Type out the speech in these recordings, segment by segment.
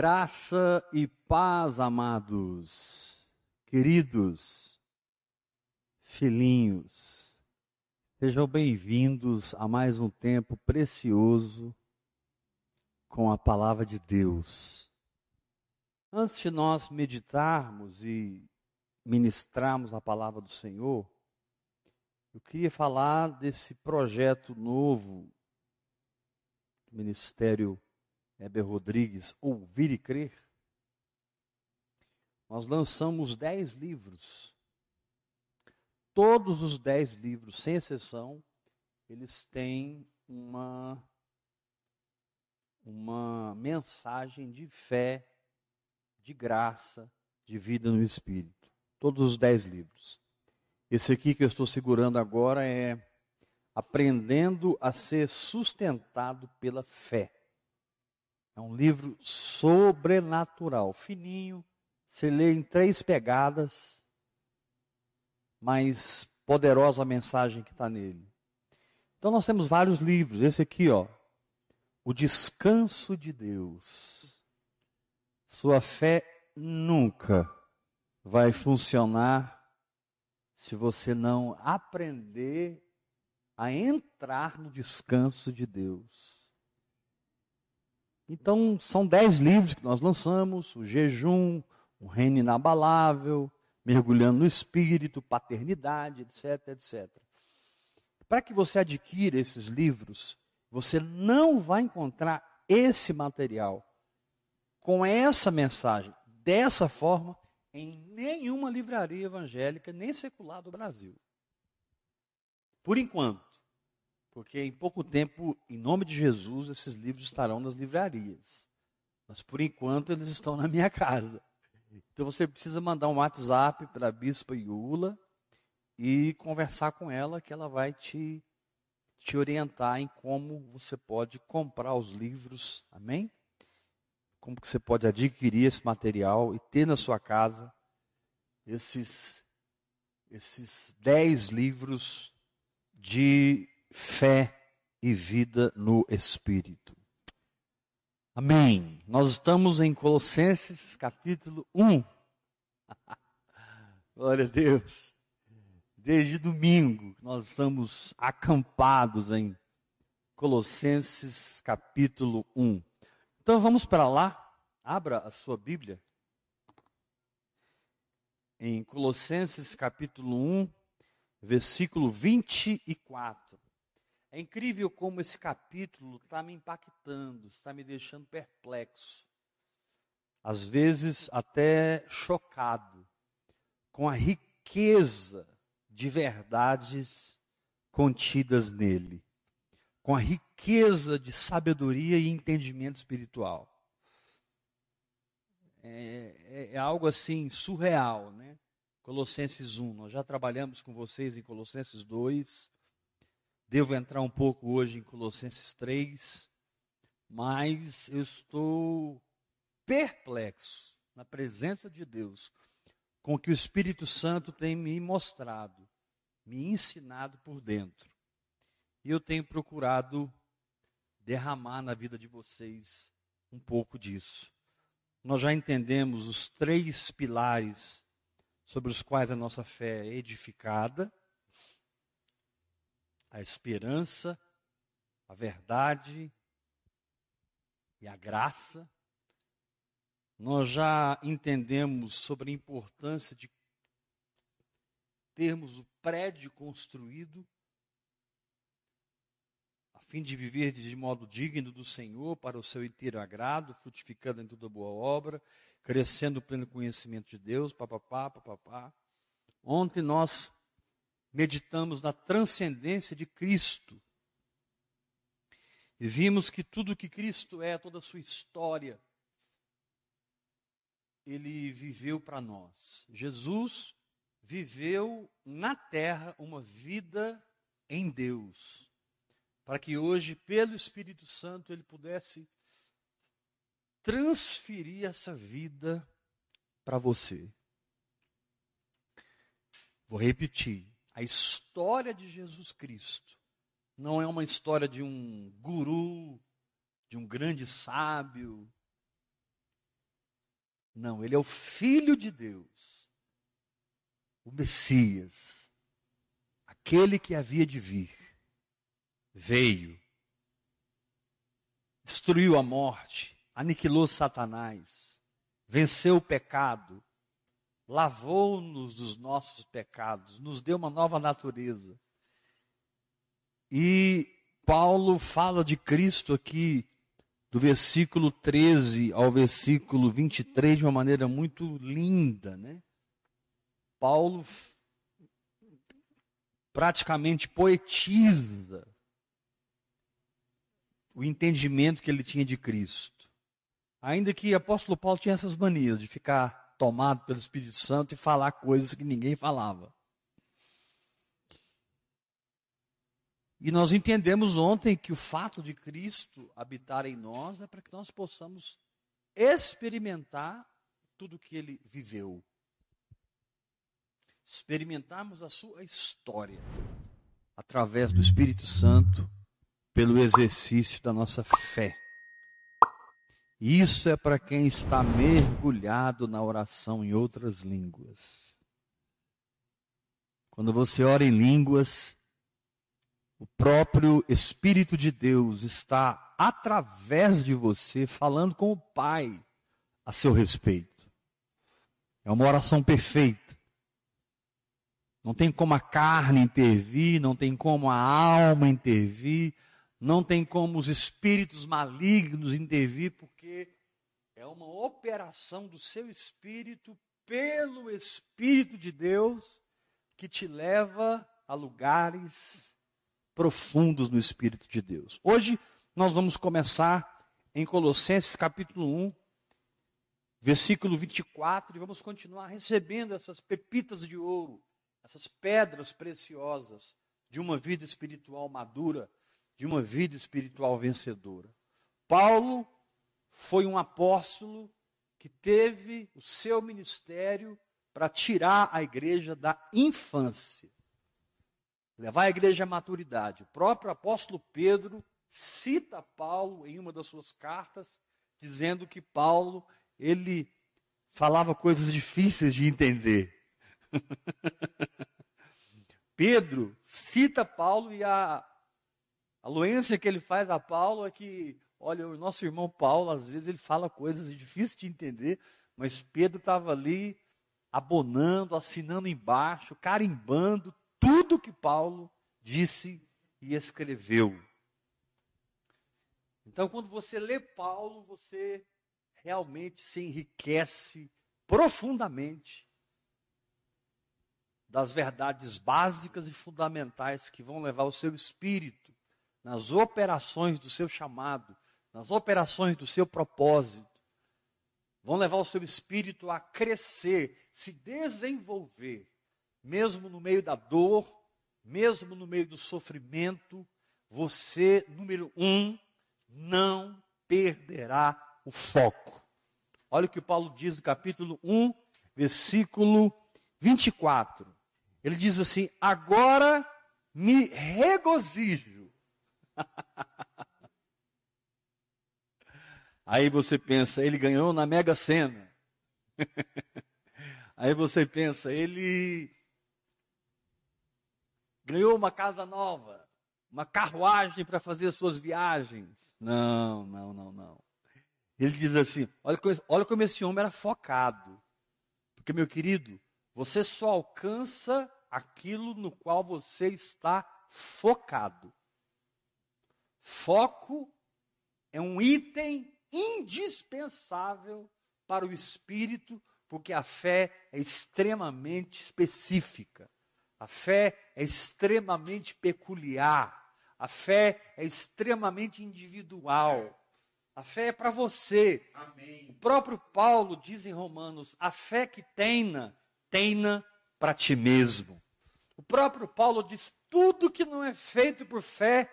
Graça e paz, amados, queridos, filhinhos, sejam bem-vindos a mais um tempo precioso com a palavra de Deus. Antes de nós meditarmos e ministrarmos a palavra do Senhor, eu queria falar desse projeto novo do Ministério Heber Rodrigues, Ouvir e Crer, nós lançamos dez livros. Todos os dez livros, sem exceção, eles têm uma, uma mensagem de fé, de graça, de vida no Espírito. Todos os dez livros. Esse aqui que eu estou segurando agora é Aprendendo a ser sustentado pela fé. É um livro sobrenatural, fininho, você lê em três pegadas, mas poderosa a mensagem que está nele. Então nós temos vários livros. Esse aqui, ó, O Descanso de Deus. Sua fé nunca vai funcionar se você não aprender a entrar no descanso de Deus. Então, são dez livros que nós lançamos: o jejum, o reino inabalável, mergulhando no espírito, paternidade, etc, etc. Para que você adquira esses livros, você não vai encontrar esse material com essa mensagem, dessa forma, em nenhuma livraria evangélica, nem secular do Brasil. Por enquanto. Porque em pouco tempo, em nome de Jesus, esses livros estarão nas livrarias. Mas por enquanto eles estão na minha casa. Então você precisa mandar um WhatsApp para a Bispa Iula e conversar com ela, que ela vai te, te orientar em como você pode comprar os livros. Amém? Como que você pode adquirir esse material e ter na sua casa esses, esses dez livros de fé e vida no Espírito. Amém. Nós estamos em Colossenses capítulo 1. Glória a Deus. Desde domingo nós estamos acampados em Colossenses capítulo 1. Então vamos para lá. Abra a sua Bíblia. Em Colossenses capítulo 1, versículo 24. É incrível como esse capítulo está me impactando, está me deixando perplexo. Às vezes até chocado com a riqueza de verdades contidas nele, com a riqueza de sabedoria e entendimento espiritual. É, é, é algo assim surreal, né? Colossenses 1, nós já trabalhamos com vocês em Colossenses 2, Devo entrar um pouco hoje em Colossenses 3, mas eu estou perplexo na presença de Deus com o que o Espírito Santo tem me mostrado, me ensinado por dentro. E eu tenho procurado derramar na vida de vocês um pouco disso. Nós já entendemos os três pilares sobre os quais a nossa fé é edificada a esperança, a verdade e a graça. Nós já entendemos sobre a importância de termos o prédio construído a fim de viver de modo digno do Senhor, para o seu inteiro agrado, frutificando em toda boa obra, crescendo no pleno conhecimento de Deus, papapá, papapá. Ontem nós meditamos na transcendência de Cristo. E vimos que tudo que Cristo é, toda a sua história, ele viveu para nós. Jesus viveu na terra uma vida em Deus, para que hoje, pelo Espírito Santo, ele pudesse transferir essa vida para você. Vou repetir. A história de Jesus Cristo não é uma história de um guru, de um grande sábio. Não, ele é o Filho de Deus, o Messias, aquele que havia de vir. Veio, destruiu a morte, aniquilou Satanás, venceu o pecado, lavou-nos dos nossos pecados, nos deu uma nova natureza. E Paulo fala de Cristo aqui, do versículo 13 ao versículo 23, de uma maneira muito linda, né? Paulo praticamente poetiza o entendimento que ele tinha de Cristo. Ainda que o apóstolo Paulo tinha essas manias de ficar tomado pelo Espírito Santo e falar coisas que ninguém falava. E nós entendemos ontem que o fato de Cristo habitar em nós é para que nós possamos experimentar tudo que ele viveu. Experimentarmos a sua história através do Espírito Santo, pelo exercício da nossa fé. Isso é para quem está mergulhado na oração em outras línguas. Quando você ora em línguas, o próprio Espírito de Deus está através de você falando com o Pai a seu respeito. É uma oração perfeita. Não tem como a carne intervir, não tem como a alma intervir, não tem como os espíritos malignos intervir, porque é uma operação do seu espírito pelo Espírito de Deus que te leva a lugares profundos no Espírito de Deus. Hoje nós vamos começar em Colossenses capítulo 1, versículo 24, e vamos continuar recebendo essas pepitas de ouro, essas pedras preciosas de uma vida espiritual madura de uma vida espiritual vencedora. Paulo foi um apóstolo que teve o seu ministério para tirar a igreja da infância, levar a igreja à maturidade. O próprio apóstolo Pedro cita Paulo em uma das suas cartas, dizendo que Paulo ele falava coisas difíceis de entender. Pedro cita Paulo e a a loência que ele faz a Paulo é que, olha, o nosso irmão Paulo, às vezes, ele fala coisas difíceis de entender, mas Pedro estava ali abonando, assinando embaixo, carimbando tudo que Paulo disse e escreveu. Então, quando você lê Paulo, você realmente se enriquece profundamente das verdades básicas e fundamentais que vão levar o seu espírito nas operações do seu chamado, nas operações do seu propósito, vão levar o seu espírito a crescer, se desenvolver, mesmo no meio da dor, mesmo no meio do sofrimento, você, número um, não perderá o foco. Olha o que Paulo diz no capítulo 1, versículo 24. Ele diz assim: Agora me regozijo Aí você pensa, ele ganhou na Mega Sena. Aí você pensa, ele ganhou uma casa nova, uma carruagem para fazer suas viagens. Não, não, não, não. Ele diz assim: olha, olha como esse homem era focado. Porque, meu querido, você só alcança aquilo no qual você está focado. Foco é um item indispensável para o espírito, porque a fé é extremamente específica. A fé é extremamente peculiar. A fé é extremamente individual. A fé é para você. Amém. O próprio Paulo diz em Romanos: a fé que tenha, tenha para ti mesmo. O próprio Paulo diz: tudo que não é feito por fé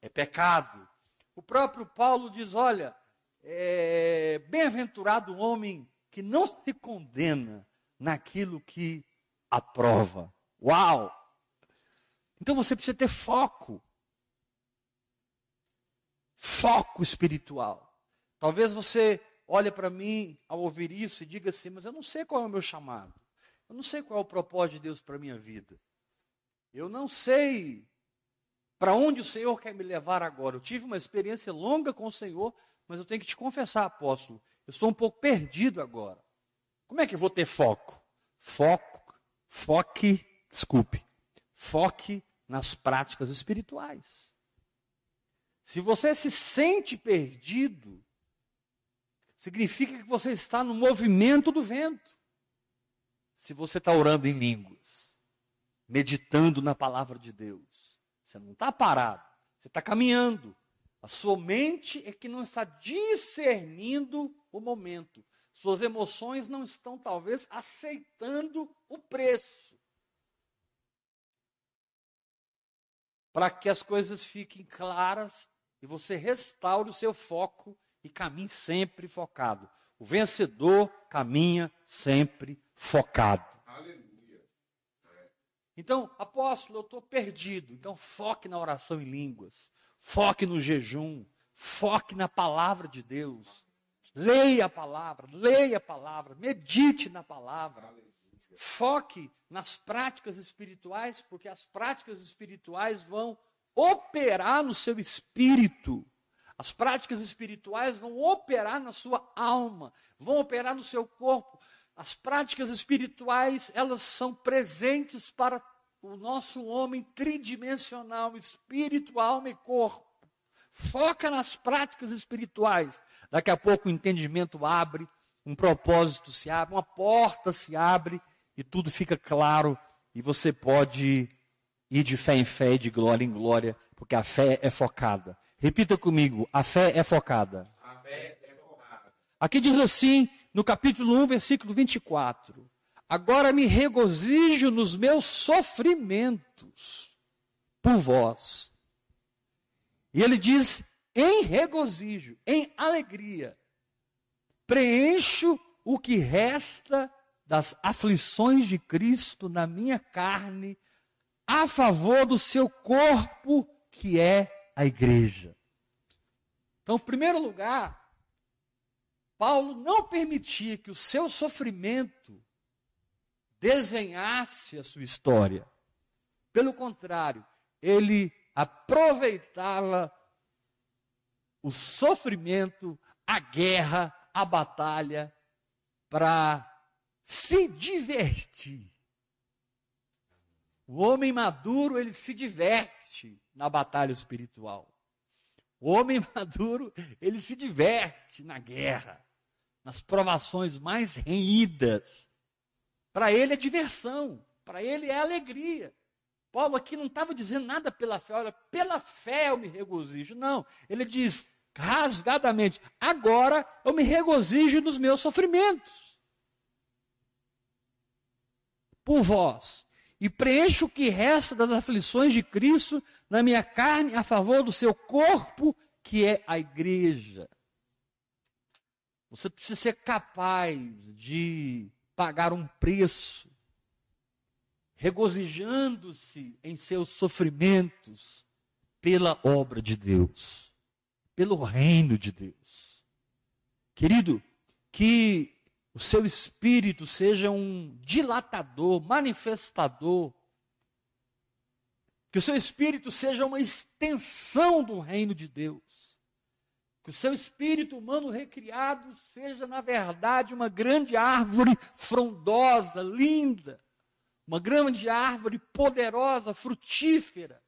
é pecado. O próprio Paulo diz: olha, é bem-aventurado o homem que não se condena naquilo que aprova. Uau! Então você precisa ter foco. Foco espiritual. Talvez você olha para mim ao ouvir isso e diga assim: Mas eu não sei qual é o meu chamado. Eu não sei qual é o propósito de Deus para a minha vida. Eu não sei para onde o Senhor quer me levar agora. Eu tive uma experiência longa com o Senhor, mas eu tenho que te confessar, apóstolo, eu estou um pouco perdido agora. Como é que eu vou ter foco? Foco, foque, desculpe, foque nas práticas espirituais. Se você se sente perdido, significa que você está no movimento do vento. Se você está orando em línguas, meditando na palavra de Deus, você não está parado, você está caminhando. A sua mente é que não está discernindo o momento. Suas emoções não estão, talvez, aceitando o preço. Para que as coisas fiquem claras e você restaure o seu foco e caminhe sempre focado. O vencedor caminha sempre focado. Então, apóstolo, eu estou perdido. Então, foque na oração em línguas, foque no jejum, foque na palavra de Deus. Leia a palavra, leia a palavra, medite na palavra. Foque nas práticas espirituais, porque as práticas espirituais vão operar no seu espírito. As práticas espirituais vão operar na sua alma, vão operar no seu corpo. As práticas espirituais, elas são presentes para o nosso homem tridimensional, espírito, alma e corpo. Foca nas práticas espirituais. Daqui a pouco o entendimento abre, um propósito se abre, uma porta se abre e tudo fica claro e você pode ir de fé em fé e de glória em glória, porque a fé é focada. Repita comigo: a fé é focada. A fé é focada. Aqui diz assim, no capítulo 1, versículo 24: Agora me regozijo nos meus sofrimentos por vós. E ele diz: em regozijo, em alegria, preencho o que resta das aflições de Cristo na minha carne a favor do seu corpo, que é a igreja. Então, em primeiro lugar, Paulo não permitia que o seu sofrimento desenhasse a sua história. Pelo contrário, ele aproveitava o sofrimento, a guerra, a batalha para se divertir. O homem maduro, ele se diverte na batalha espiritual. O homem maduro, ele se diverte na guerra, nas provações mais renhidas. Para ele é diversão, para ele é alegria. Paulo aqui não estava dizendo nada pela fé, olha, pela fé eu me regozijo. Não, ele diz rasgadamente: agora eu me regozijo nos meus sofrimentos. Por vós, e preencho o que resta das aflições de Cristo na minha carne a favor do seu corpo, que é a igreja. Você precisa ser capaz de pagar um preço, regozijando-se em seus sofrimentos pela obra de Deus, pelo reino de Deus. Querido, que o seu espírito seja um dilatador, manifestador, que o seu espírito seja uma extensão do reino de Deus, que o seu espírito humano recriado seja, na verdade, uma grande árvore frondosa, linda, uma grande árvore poderosa, frutífera,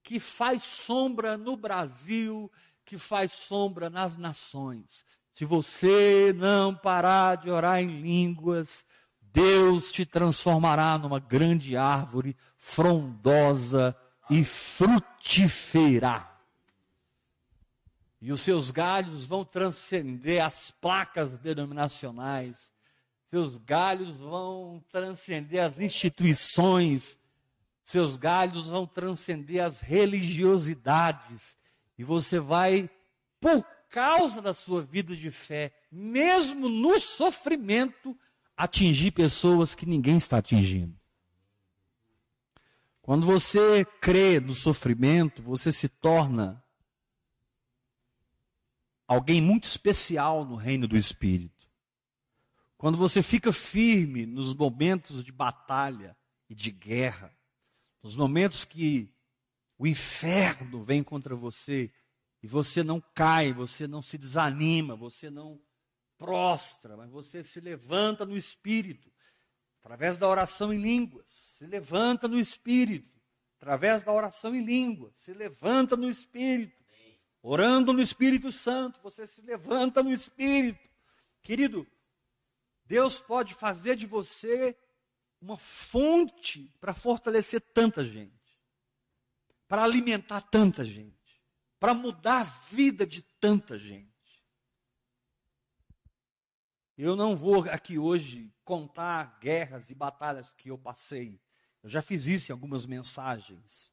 que faz sombra no Brasil, que faz sombra nas nações. Se você não parar de orar em línguas, Deus te transformará numa grande árvore frondosa e frutífera. E os seus galhos vão transcender as placas denominacionais, seus galhos vão transcender as instituições, seus galhos vão transcender as religiosidades, e você vai, por causa da sua vida de fé, mesmo no sofrimento, atingir pessoas que ninguém está atingindo. Quando você crê no sofrimento, você se torna alguém muito especial no reino do Espírito. Quando você fica firme nos momentos de batalha e de guerra, nos momentos que o inferno vem contra você e você não cai, você não se desanima, você não prostra, mas você se levanta no espírito, através da oração em línguas, se levanta no espírito, através da oração em línguas, se levanta no espírito, orando no Espírito Santo, você se levanta no espírito. Querido, Deus pode fazer de você uma fonte para fortalecer tanta gente, para alimentar tanta gente para mudar a vida de tanta gente. Eu não vou aqui hoje contar guerras e batalhas que eu passei. Eu já fiz isso em algumas mensagens.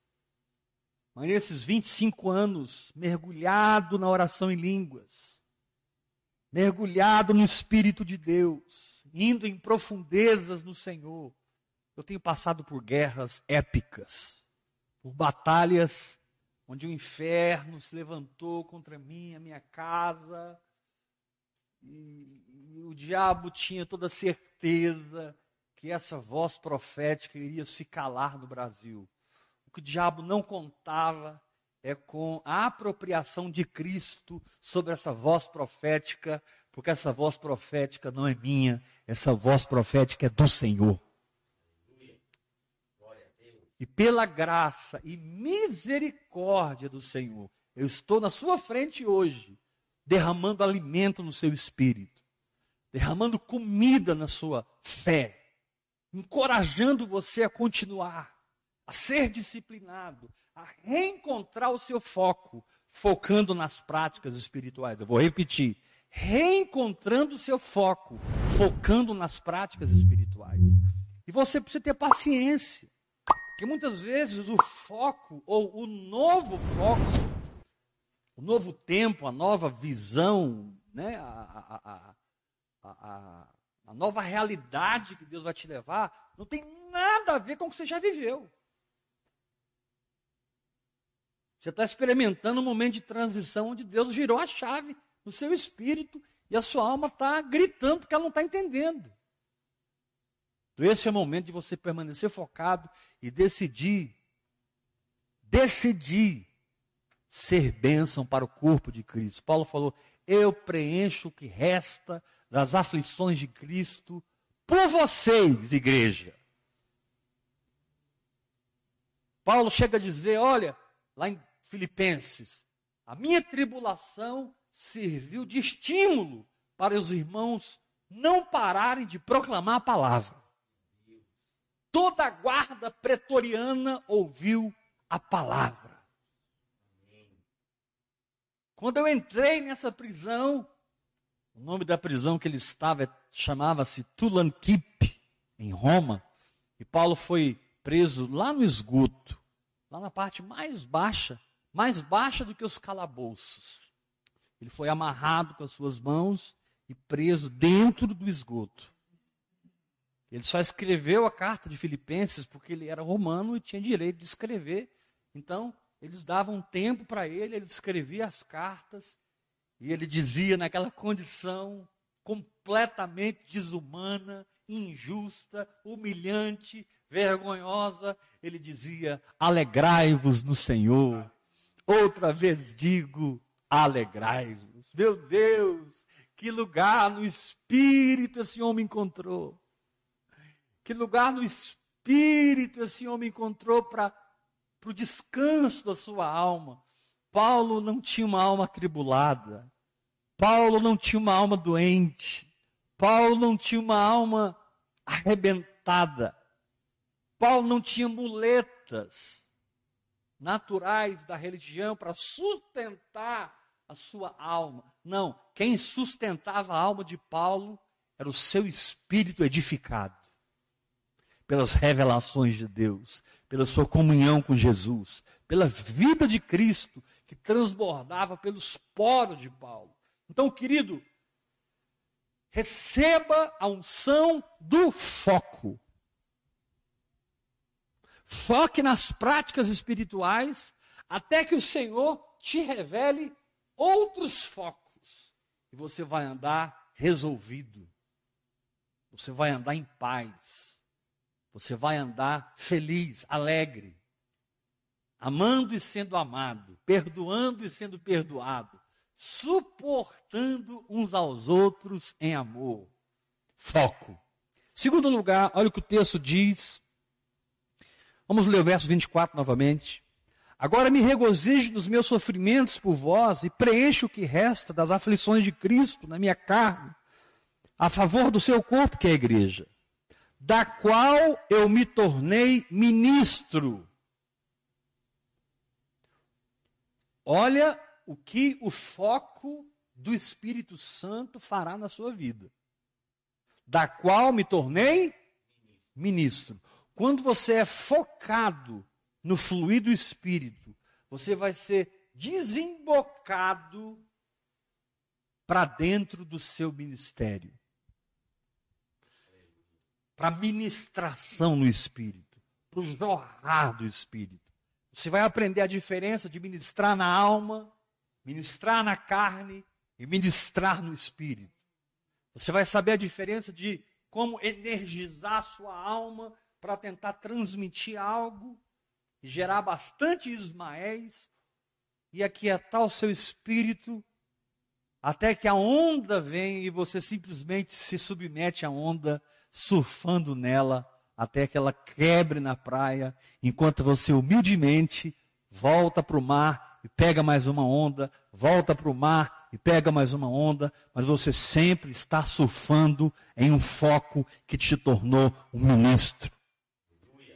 Mas nesses 25 anos, mergulhado na oração em línguas, mergulhado no Espírito de Deus, indo em profundezas no Senhor, eu tenho passado por guerras épicas, por batalhas onde o inferno se levantou contra mim, a minha casa, e, e o diabo tinha toda certeza que essa voz profética iria se calar no Brasil. Que o diabo não contava é com a apropriação de Cristo sobre essa voz profética, porque essa voz profética não é minha, essa voz profética é do Senhor. E pela graça e misericórdia do Senhor, eu estou na sua frente hoje, derramando alimento no seu espírito, derramando comida na sua fé, encorajando você a continuar, a ser disciplinado, a reencontrar o seu foco, focando nas práticas espirituais. Eu vou repetir: reencontrando o seu foco, focando nas práticas espirituais. E você precisa ter paciência. Porque muitas vezes o foco, ou o novo foco, o novo tempo, a nova visão, né, a, a, a, a, nova realidade que Deus vai te levar, não tem nada a ver com o que você já viveu. Você está experimentando um momento de transição onde Deus girou a chave no seu espírito e a sua alma está gritando porque ela não está entendendo. Então, esse é o momento de você permanecer focado e decidir, decidir ser bênção para o corpo de Cristo. Paulo falou: Eu preencho o que resta das aflições de Cristo por vocês, igreja. Paulo chega a dizer: Olha, lá em Filipenses, a minha tribulação serviu de estímulo para os irmãos não pararem de proclamar a palavra toda a guarda pretoriana ouviu a palavra. Quando eu entrei nessa prisão, o nome da prisão que ele estava chamava-se Tulankip, em Roma, e Paulo foi preso lá no esgoto, lá na parte mais baixa, mais baixa do que os calabouços. Ele foi amarrado com as suas mãos e preso dentro do esgoto. Ele só escreveu a carta de Filipenses porque ele era romano e tinha direito de escrever. Então, eles davam tempo para ele, ele escrevia as cartas e ele dizia naquela condição completamente desumana, injusta, humilhante, vergonhosa, ele dizia: Alegrai-vos no Senhor. Outra vez digo: alegrai-vos. Meu Deus, que lugar no espírito esse homem encontrou. Que lugar no espírito esse homem encontrou para o descanso da sua alma. Paulo não tinha uma alma atribulada. Paulo não tinha uma alma doente. Paulo não tinha uma alma arrebentada. Paulo não tinha muletas naturais da religião para sustentar a sua alma. Não, quem sustentava a alma de Paulo era o seu espírito edificado pelas revelações de Deus, pela sua comunhão com Jesus, pela vida de Cristo que transbordava pelos poros de Paulo. Então, querido, receba a unção do foco. Foque nas práticas espirituais até que o Senhor te revele outros focos. e você vai andar resolvido. Você vai andar em paz. Você vai andar feliz, alegre. Amando e sendo amado, perdoando e sendo perdoado, suportando uns aos outros em amor. Foco. Segundo lugar, olha o que o texto diz. Vamos ler o verso 24 novamente. Agora me regozijo nos meus sofrimentos por vós e preencho o que resta das aflições de Cristo na minha carne, a favor do seu corpo, que é a igreja, da qual eu me tornei ministro. Olha o que o foco do Espírito Santo fará na sua vida. Da qual me tornei ministro. Quando você é focado no fluir do Espírito, você vai ser desembocado para dentro do seu ministério. Para ministração no Espírito, para o jorrar do Espírito. Você vai aprender a diferença de ministrar na alma ministrar na carne e ministrar no espírito. Você vai saber a diferença de como energizar sua alma para tentar transmitir algo gerar bastante Ismaéis e aquietar o seu espírito até que a onda vem e você simplesmente se submete à onda, surfando nela até que ela quebre na praia, enquanto você humildemente volta para o mar e pega mais uma onda, volta para o mar e pega mais uma onda, mas você sempre está surfando em um foco que te tornou um ministro.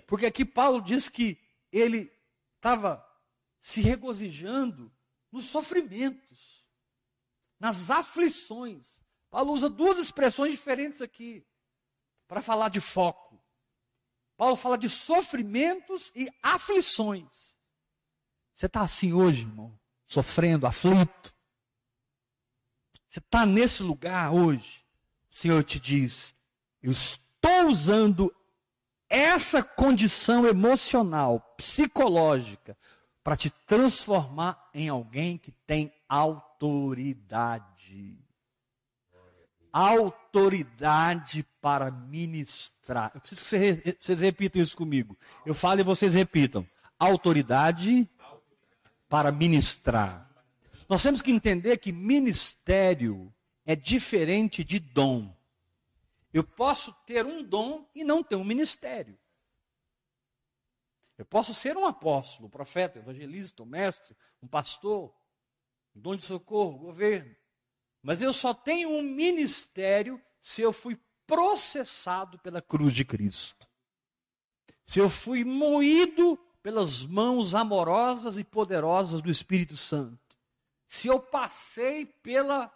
Porque aqui Paulo diz que ele estava se regozijando nos sofrimentos, nas aflições. Paulo usa duas expressões diferentes aqui para falar de foco. Paulo fala de sofrimentos e aflições. Você está assim hoje, irmão? Sofrendo, aflito? Você está nesse lugar hoje? O Senhor te diz: Eu estou usando essa condição emocional, psicológica, para te transformar em alguém que tem autoridade. Autoridade para ministrar. Eu preciso que vocês repitam isso comigo. Eu falo e vocês repitam. Autoridade para ministrar. Nós temos que entender que ministério é diferente de dom. Eu posso ter um dom e não ter um ministério. Eu posso ser um apóstolo, um profeta, um evangelista, um mestre, um pastor, um dom de socorro, governo. Mas eu só tenho um ministério se eu fui processado pela cruz de Cristo. Se eu fui moído pelas mãos amorosas e poderosas do Espírito Santo, se eu passei pela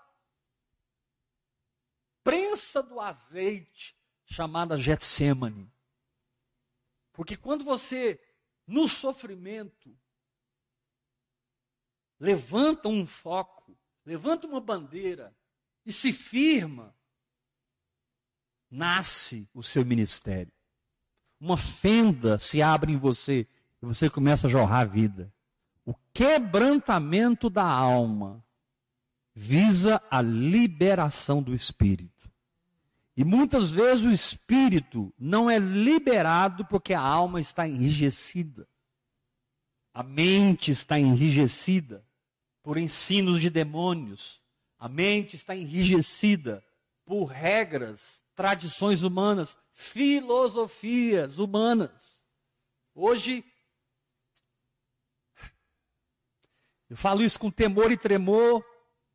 prensa do azeite chamada Getsemane, porque quando você, no sofrimento, levanta um foco, levanta uma bandeira e se firma, nasce o seu ministério. Uma fenda se abre em você e você começa a jorrar a vida. O quebrantamento da alma visa a liberação do espírito. E muitas vezes o espírito não é liberado porque a alma está enrijecida. A mente está enrijecida por ensinos de demônios. A mente está enrijecida por regras, tradições humanas, filosofias humanas. Hoje Eu falo isso com temor e tremor,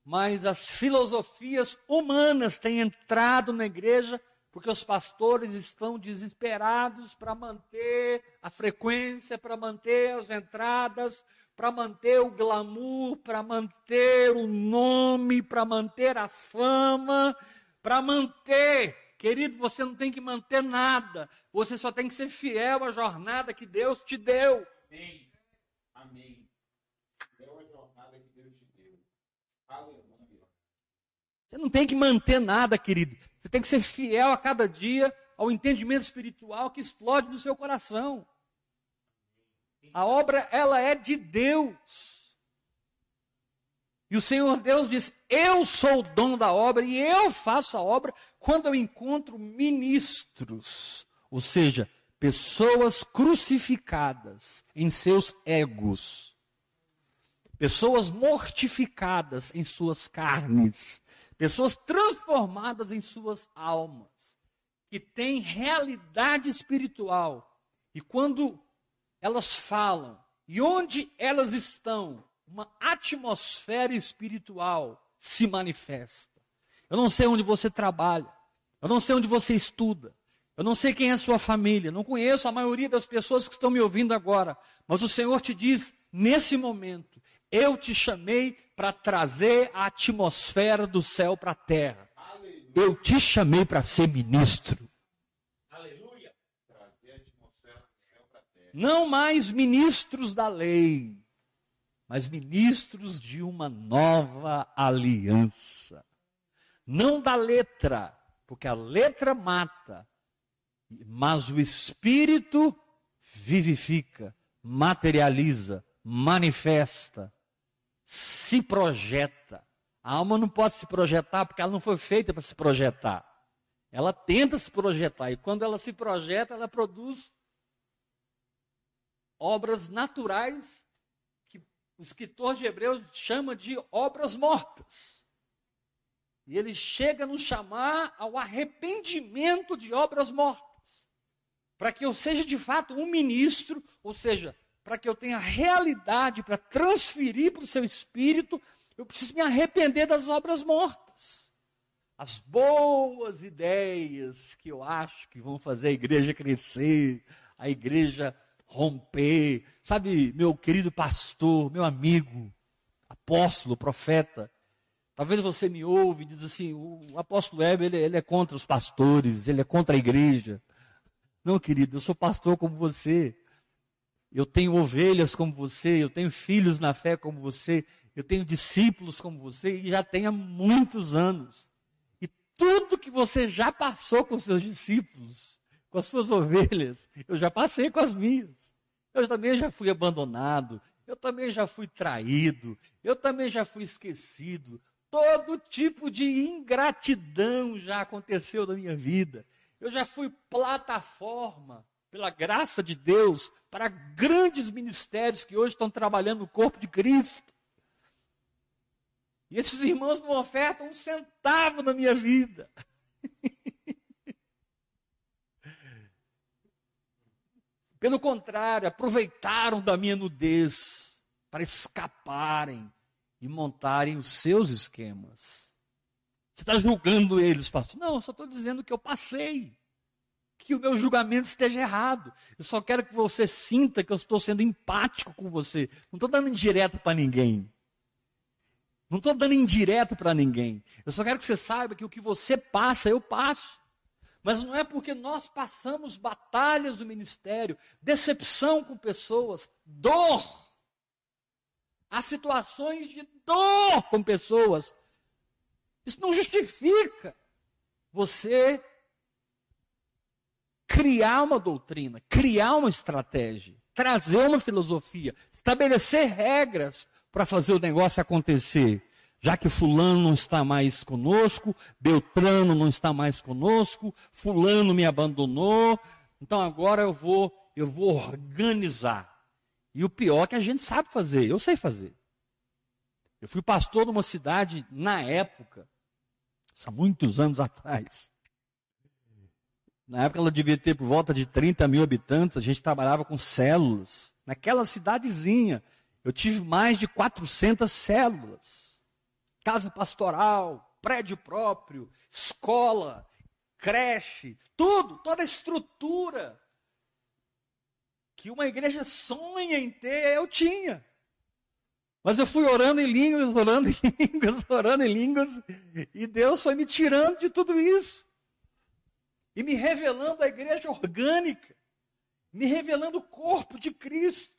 mas as filosofias humanas têm entrado na igreja porque os pastores estão desesperados para manter a frequência, para manter as entradas, para manter o glamour, para manter o nome, para manter a fama, para manter. Querido, você não tem que manter nada, você só tem que ser fiel à jornada que Deus te deu. Amém. Amém. Você não tem que manter nada, querido. Você tem que ser fiel a cada dia ao entendimento espiritual que explode no seu coração. A obra, ela é de Deus. E o Senhor Deus diz: Eu sou o dono da obra e eu faço a obra quando eu encontro ministros, ou seja, pessoas crucificadas em seus egos, pessoas mortificadas em suas carnes, pessoas transformadas em suas almas, que têm realidade espiritual. E quando elas falam, e onde elas estão, uma atmosfera espiritual se manifesta. Eu não sei onde você trabalha, eu não sei onde você estuda, eu não sei quem é a sua família, não conheço a maioria das pessoas que estão me ouvindo agora, mas o Senhor te diz, nesse momento, eu te chamei para trazer a atmosfera do céu para a terra. Aleluia. Eu te chamei para ser ministro. Aleluia. Trazer a atmosfera do céu para a terra. Não mais ministros da lei, mas ministros de uma nova aliança. Não da letra, porque a letra mata, mas o espírito vivifica, materializa, manifesta, se projeta. A alma não pode se projetar porque ela não foi feita para se projetar. Ela tenta se projetar e quando ela se projeta, ela produz obras naturais o escritor de Hebreus chama de obras mortas. E ele chega a nos chamar ao arrependimento de obras mortas. Para que eu seja de fato um ministro, ou seja, para que eu tenha realidade para transferir para o seu espírito, eu preciso me arrepender das obras mortas. As boas ideias que eu acho que vão fazer a igreja crescer, a igreja romper. Sabe, meu querido pastor, meu amigo, apóstolo, profeta. Talvez você me ouve e diz assim: o apóstolo Heber, ele, ele é contra os pastores, ele é contra a igreja. Não, querido, eu sou pastor como você. Eu tenho ovelhas como você, eu tenho filhos na fé como você, eu tenho discípulos como você e já tenho há muitos anos. E tudo que você já passou com seus discípulos, com as suas ovelhas. Eu já passei com as minhas. Eu também já fui abandonado. Eu também já fui traído. Eu também já fui esquecido. Todo tipo de ingratidão já aconteceu na minha vida. Eu já fui plataforma, pela graça de Deus, para grandes ministérios que hoje estão trabalhando no corpo de Cristo. E esses irmãos não ofertam um centavo na minha vida. Pelo contrário, aproveitaram da minha nudez para escaparem e montarem os seus esquemas. Você está julgando eles, pastor? Não, eu só estou dizendo que eu passei. Que o meu julgamento esteja errado. Eu só quero que você sinta que eu estou sendo empático com você. Não estou dando indireta para ninguém. Não estou dando indireta para ninguém. Eu só quero que você saiba que o que você passa, eu passo. Mas não é porque nós passamos batalhas do ministério, decepção com pessoas, dor. Há situações de dor com pessoas. Isso não justifica você criar uma doutrina, criar uma estratégia, trazer uma filosofia, estabelecer regras para fazer o negócio acontecer já que fulano não está mais conosco, Beltrano não está mais conosco, fulano me abandonou, então agora eu vou, eu vou organizar. E o pior é que a gente sabe fazer, eu sei fazer. Eu fui pastor numa cidade na época, há muitos anos atrás. Na época ela devia ter por volta de 30 mil habitantes, a gente trabalhava com células. Naquela cidadezinha, eu tive mais de 400 células casa pastoral, prédio próprio, escola, creche, tudo, toda a estrutura que uma igreja sonha em ter, eu tinha. Mas eu fui orando em línguas, orando em línguas, orando em línguas, e Deus foi me tirando de tudo isso. E me revelando a igreja orgânica, me revelando o corpo de Cristo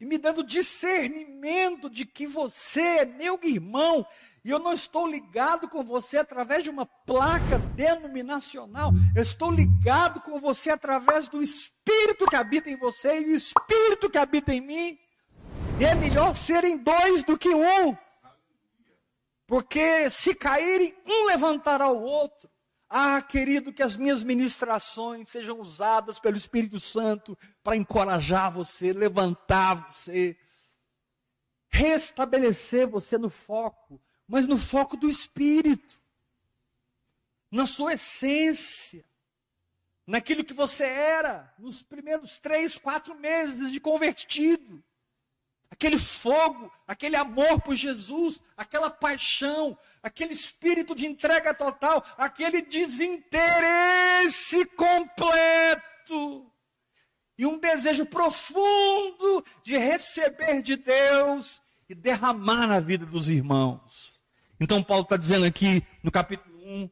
e me dando discernimento de que você é meu irmão e eu não estou ligado com você através de uma placa denominacional, eu estou ligado com você através do Espírito que habita em você e o Espírito que habita em mim. E é melhor serem dois do que um. Porque se caírem, um levantará o outro. Ah, querido, que as minhas ministrações sejam usadas pelo Espírito Santo para encorajar você, levantar você, restabelecer você no foco, mas no foco do Espírito, na sua essência, naquilo que você era nos primeiros três, quatro meses de convertido aquele fogo, aquele amor por Jesus, aquela paixão, aquele espírito de entrega total, aquele desinteresse completo e um desejo profundo de receber de Deus e derramar na vida dos irmãos. Então, Paulo está dizendo aqui no capítulo 1,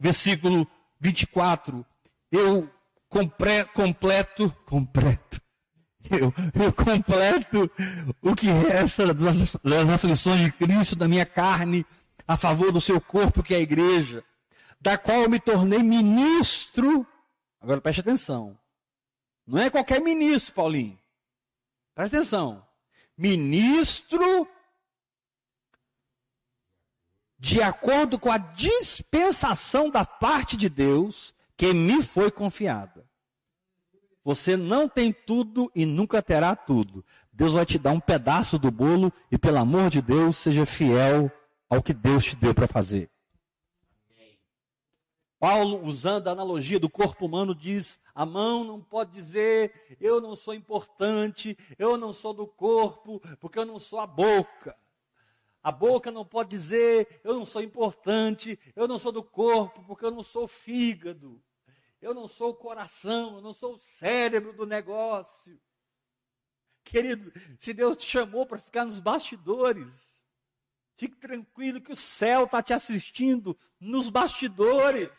versículo 24: Eu completo, completo, eu, eu completo o que resta das, das aflições de Cristo da minha carne a favor do seu corpo, que é a igreja, da qual eu me tornei ministro. Agora preste atenção. Não é qualquer ministro, Paulinho. Preste atenção. Ministro de acordo com a dispensação da parte de Deus que me foi confiada. Você não tem tudo e nunca terá tudo. Deus vai te dar um pedaço do bolo e, pelo amor de Deus, seja fiel ao que Deus te deu para fazer. Paulo, usando a analogia do corpo humano, diz: a mão não pode dizer, eu não sou importante, eu não sou do corpo, porque eu não sou a boca. A boca não pode dizer, eu não sou importante, eu não sou do corpo, porque eu não sou fígado. Eu não sou o coração, eu não sou o cérebro do negócio. Querido, se Deus te chamou para ficar nos bastidores, fique tranquilo que o céu está te assistindo nos bastidores.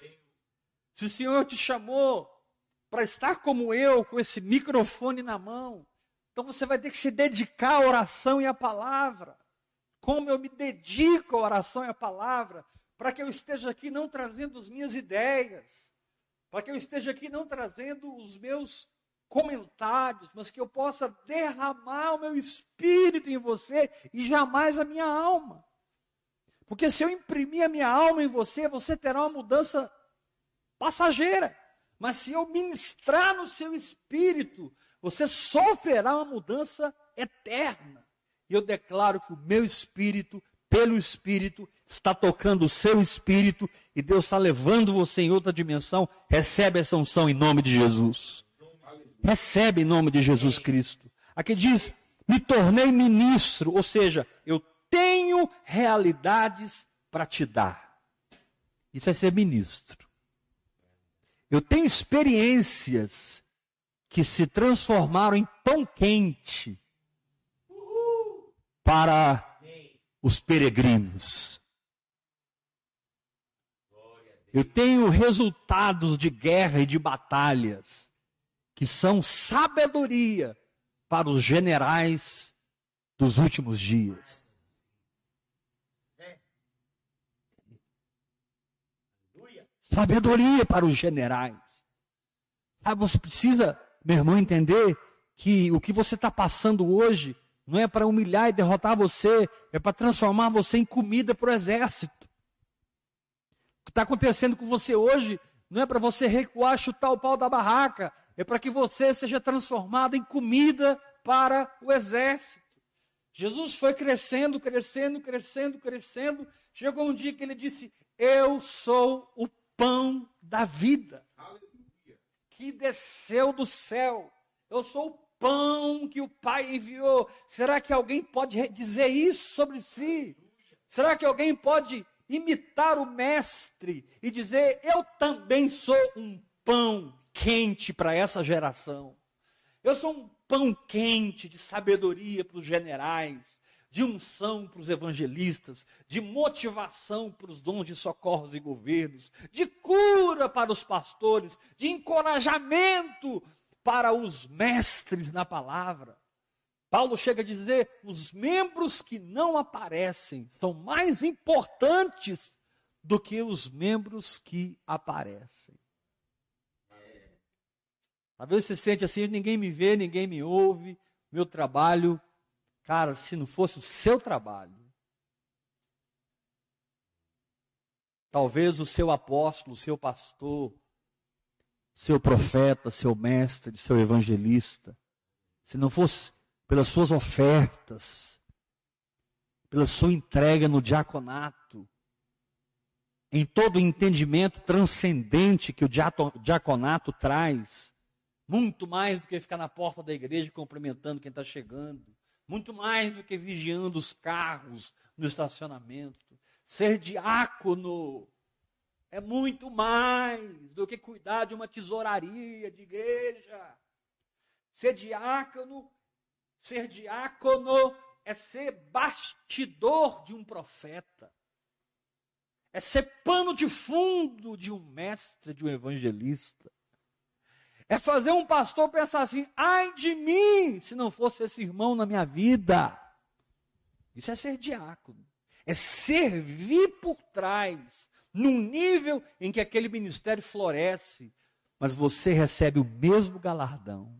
Se o Senhor te chamou para estar como eu, com esse microfone na mão, então você vai ter que se dedicar à oração e à palavra. Como eu me dedico à oração e à palavra, para que eu esteja aqui não trazendo as minhas ideias, para que eu esteja aqui não trazendo os meus comentários, mas que eu possa derramar o meu espírito em você e jamais a minha alma. Porque se eu imprimir a minha alma em você, você terá uma mudança passageira. Mas se eu ministrar no seu espírito, você sofrerá uma mudança eterna. E eu declaro que o meu espírito pelo Espírito, está tocando o seu espírito e Deus está levando você em outra dimensão. Recebe essa unção em nome de Jesus. Recebe em nome de Jesus Cristo. Aqui diz: me tornei ministro, ou seja, eu tenho realidades para te dar. Isso é ser ministro. Eu tenho experiências que se transformaram em pão quente para os peregrinos. Eu tenho resultados de guerra e de batalhas que são sabedoria para os generais dos últimos dias. Sabedoria para os generais. Ah, você precisa, meu irmão, entender que o que você está passando hoje não é para humilhar e derrotar você, é para transformar você em comida para o exército. O que está acontecendo com você hoje não é para você recuar, chutar o pau da barraca, é para que você seja transformado em comida para o exército. Jesus foi crescendo, crescendo, crescendo, crescendo. Chegou um dia que ele disse: Eu sou o pão da vida, que desceu do céu. Eu sou o pão que o Pai enviou. Será que alguém pode dizer isso sobre si? Será que alguém pode imitar o Mestre e dizer: Eu também sou um pão quente para essa geração? Eu sou um pão quente de sabedoria para os generais, de unção para os evangelistas, de motivação para os dons de socorros e governos, de cura para os pastores, de encorajamento para os mestres na palavra. Paulo chega a dizer: os membros que não aparecem são mais importantes do que os membros que aparecem. Talvez você sente assim: ninguém me vê, ninguém me ouve, meu trabalho. Cara, se não fosse o seu trabalho, Talvez o seu apóstolo, o seu pastor, seu profeta, seu mestre, seu evangelista, se não fosse pelas suas ofertas, pela sua entrega no diaconato, em todo o entendimento transcendente que o diaconato traz, muito mais do que ficar na porta da igreja cumprimentando quem está chegando, muito mais do que vigiando os carros no estacionamento. Ser diácono é muito mais do que cuidar de uma tesouraria de igreja. Ser diácono, ser diácono é ser bastidor de um profeta. É ser pano de fundo de um mestre, de um evangelista. É fazer um pastor pensar assim: ai de mim, se não fosse esse irmão na minha vida. Isso é ser diácono. É servir por trás, num nível em que aquele ministério floresce, mas você recebe o mesmo galardão.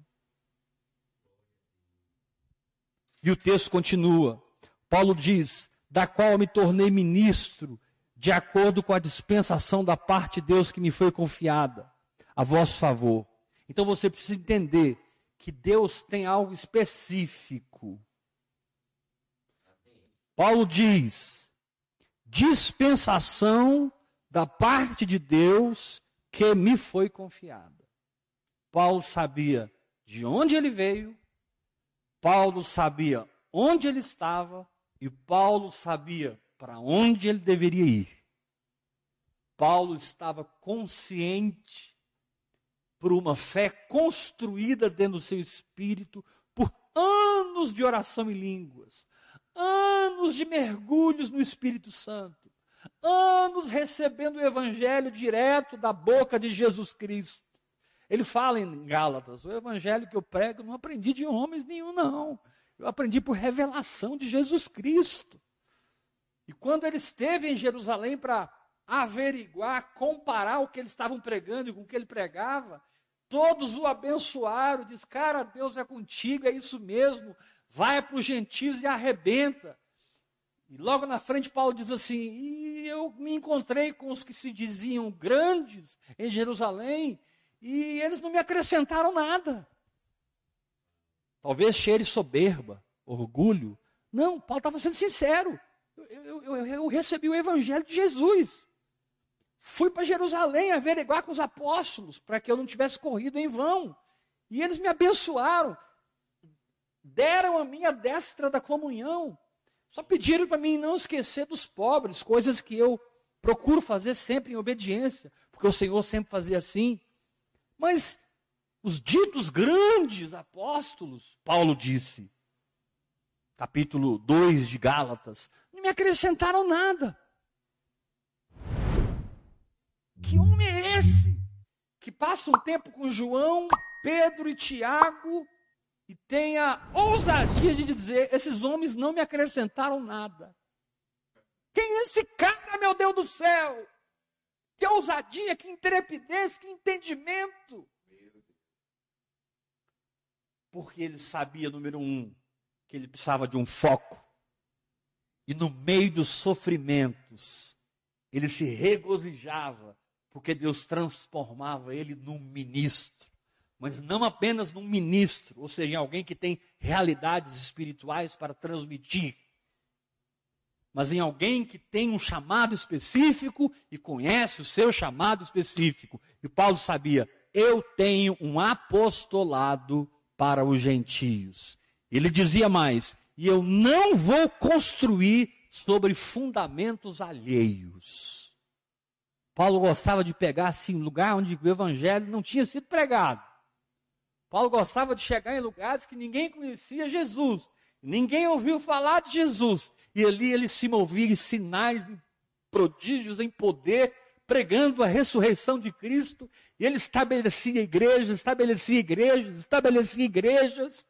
E o texto continua. Paulo diz: da qual me tornei ministro de acordo com a dispensação da parte de Deus que me foi confiada, a vosso favor. Então você precisa entender que Deus tem algo específico. Paulo diz: dispensação da parte de Deus que me foi confiada. Paulo sabia de onde ele veio, Paulo sabia onde ele estava e Paulo sabia para onde ele deveria ir. Paulo estava consciente por uma fé construída dentro do seu espírito por anos de oração em línguas, anos de mergulhos no Espírito Santo, anos recebendo o evangelho direto da boca de Jesus Cristo. Ele fala em Gálatas: o evangelho que eu prego não aprendi de homens nenhum, não. Eu aprendi por revelação de Jesus Cristo. E quando ele esteve em Jerusalém para averiguar, comparar o que eles estavam pregando com o que ele pregava, todos o abençoaram, diz, cara, Deus é contigo, é isso mesmo, vai para os gentios e arrebenta. E logo na frente Paulo diz assim, e eu me encontrei com os que se diziam grandes em Jerusalém, e eles não me acrescentaram nada. Talvez cheire soberba, orgulho. Não, Paulo estava sendo sincero eu, eu, eu recebi o evangelho de Jesus. Fui para Jerusalém averiguar com os apóstolos, para que eu não tivesse corrido em vão. E eles me abençoaram, deram a minha destra da comunhão. Só pediram para mim não esquecer dos pobres, coisas que eu procuro fazer sempre em obediência, porque o Senhor sempre fazia assim. Mas os ditos grandes apóstolos, Paulo disse, capítulo 2 de Gálatas, não me acrescentaram nada. Que homem é esse? Que passa um tempo com João, Pedro e Tiago e tem a ousadia de dizer: esses homens não me acrescentaram nada. Quem é esse cara, meu Deus do céu? Que ousadia, que intrepidez, que entendimento. Porque ele sabia, número um, que ele precisava de um foco. E no meio dos sofrimentos, ele se regozijava, porque Deus transformava ele num ministro. Mas não apenas num ministro, ou seja, em alguém que tem realidades espirituais para transmitir, mas em alguém que tem um chamado específico e conhece o seu chamado específico. E Paulo sabia: eu tenho um apostolado para os gentios. Ele dizia mais: e eu não vou construir sobre fundamentos alheios. Paulo gostava de pegar assim lugar onde o evangelho não tinha sido pregado. Paulo gostava de chegar em lugares que ninguém conhecia Jesus, ninguém ouviu falar de Jesus, e ali ele se movia em sinais, em prodígios, em poder, pregando a ressurreição de Cristo, e ele estabelecia igrejas, estabelecia igrejas, estabelecia igrejas,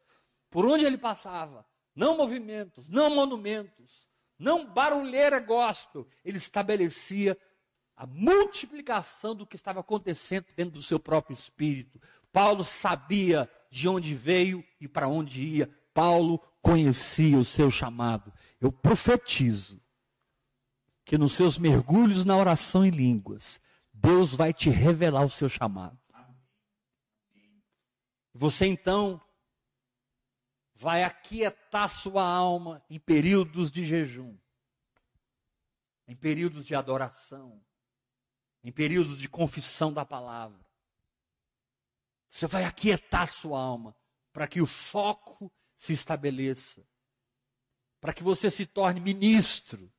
por onde ele passava, não movimentos, não monumentos, não barulheira gospel, ele estabelecia a multiplicação do que estava acontecendo dentro do seu próprio espírito. Paulo sabia de onde veio e para onde ia. Paulo conhecia o seu chamado. Eu profetizo que nos seus mergulhos na oração em línguas, Deus vai te revelar o seu chamado. Você então vai aquietar sua alma em períodos de jejum, em períodos de adoração, em períodos de confissão da palavra. Você vai aquietar sua alma para que o foco se estabeleça, para que você se torne ministro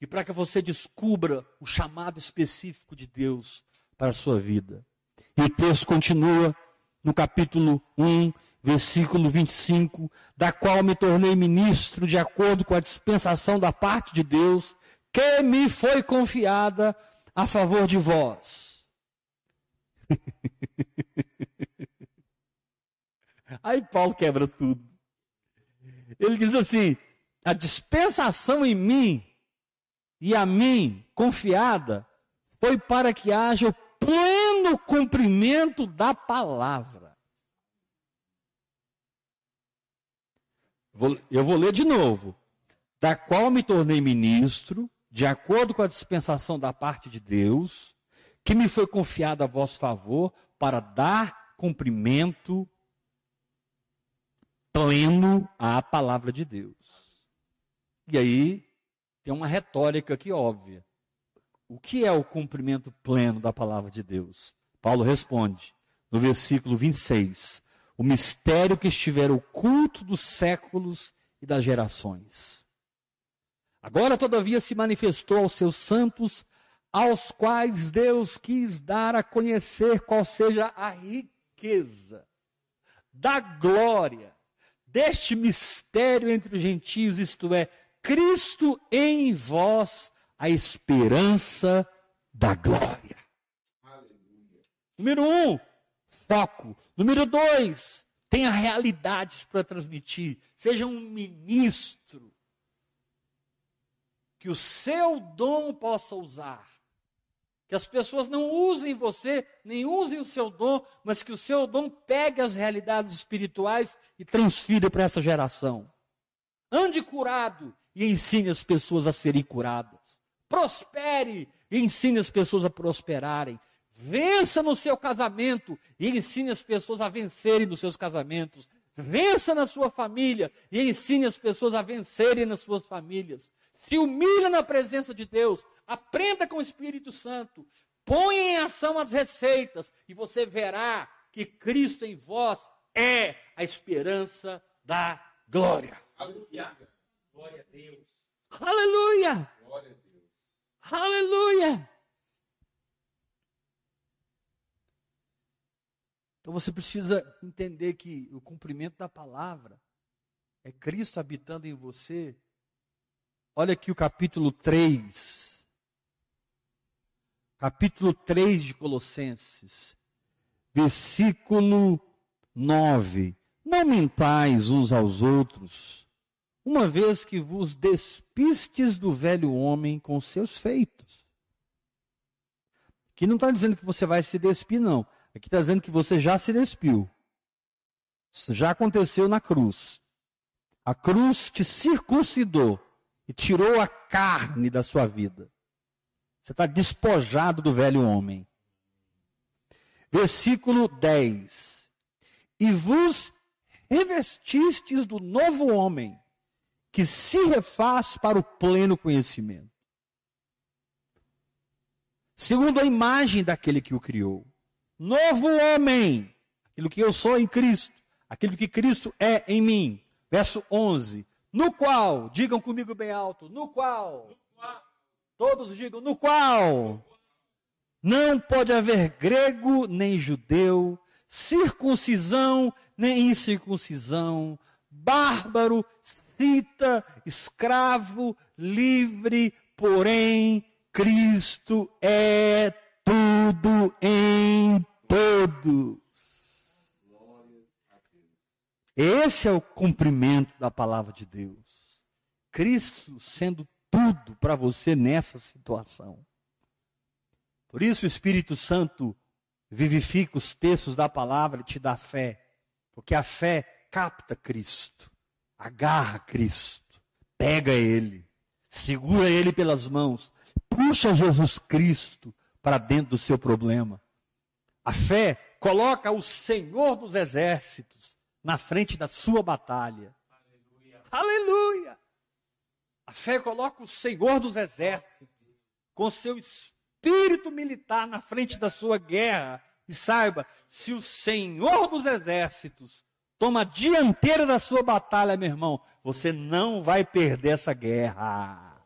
e para que você descubra o chamado específico de Deus para a sua vida. E o texto continua no capítulo 1, versículo 25, da qual me tornei ministro de acordo com a dispensação da parte de Deus, que me foi confiada a favor de vós. Aí Paulo quebra tudo. Ele diz assim: a dispensação em mim e a mim confiada foi para que haja o pleno cumprimento da palavra. eu vou ler de novo. Da qual me tornei ministro, de acordo com a dispensação da parte de Deus, que me foi confiada a vosso favor, para dar cumprimento pleno à palavra de Deus. E aí tem uma retórica aqui óbvia. O que é o cumprimento pleno da palavra de Deus? Paulo responde no versículo 26: O mistério que estiver oculto dos séculos e das gerações. Agora, todavia, se manifestou aos seus santos, aos quais Deus quis dar a conhecer qual seja a riqueza da glória deste mistério entre os gentios, isto é, Cristo em vós, a esperança da glória. Aleluia. Número um, foco. Número dois, tenha realidades para transmitir. Seja um ministro que o seu dom possa usar. Que as pessoas não usem você, nem usem o seu dom, mas que o seu dom pegue as realidades espirituais e transfira para essa geração. Ande curado e ensine as pessoas a serem curadas prospere e ensine as pessoas a prosperarem. Vença no seu casamento e ensine as pessoas a vencerem nos seus casamentos. Vença na sua família e ensine as pessoas a vencerem nas suas famílias. Se humilha na presença de Deus, aprenda com o Espírito Santo, ponha em ação as receitas e você verá que Cristo em vós é a esperança da glória. Aleluia. Glória a Deus. Aleluia. Glória a Deus. Aleluia! Então você precisa entender que o cumprimento da palavra é Cristo habitando em você. Olha aqui o capítulo 3. Capítulo 3 de Colossenses, versículo 9. Não mentais uns aos outros uma vez que vos despistes do velho homem com seus feitos. Aqui não está dizendo que você vai se despir, não. Aqui está dizendo que você já se despiu. Isso já aconteceu na cruz. A cruz te circuncidou e tirou a carne da sua vida. Você está despojado do velho homem. Versículo 10. E vos revestistes do novo homem que se refaz para o pleno conhecimento. Segundo a imagem daquele que o criou. Novo homem, aquilo que eu sou em Cristo, aquilo que Cristo é em mim. Verso 11. No qual, digam comigo bem alto, no qual, no qual. todos digam, no qual, não pode haver grego nem judeu, circuncisão nem incircuncisão, bárbaro, cita, escravo, livre, porém Cristo é tudo em todos. Esse é o cumprimento da palavra de Deus. Cristo sendo tudo para você nessa situação. Por isso o Espírito Santo vivifica os textos da palavra e te dá fé, porque a fé capta Cristo agarra Cristo, pega Ele, segura Ele pelas mãos, puxa Jesus Cristo para dentro do seu problema. A fé coloca o Senhor dos exércitos na frente da sua batalha. Aleluia. Aleluia. A fé coloca o Senhor dos exércitos com seu espírito militar na frente da sua guerra. E saiba, se o Senhor dos exércitos toma a dianteira da sua batalha, meu irmão, você não vai perder essa guerra.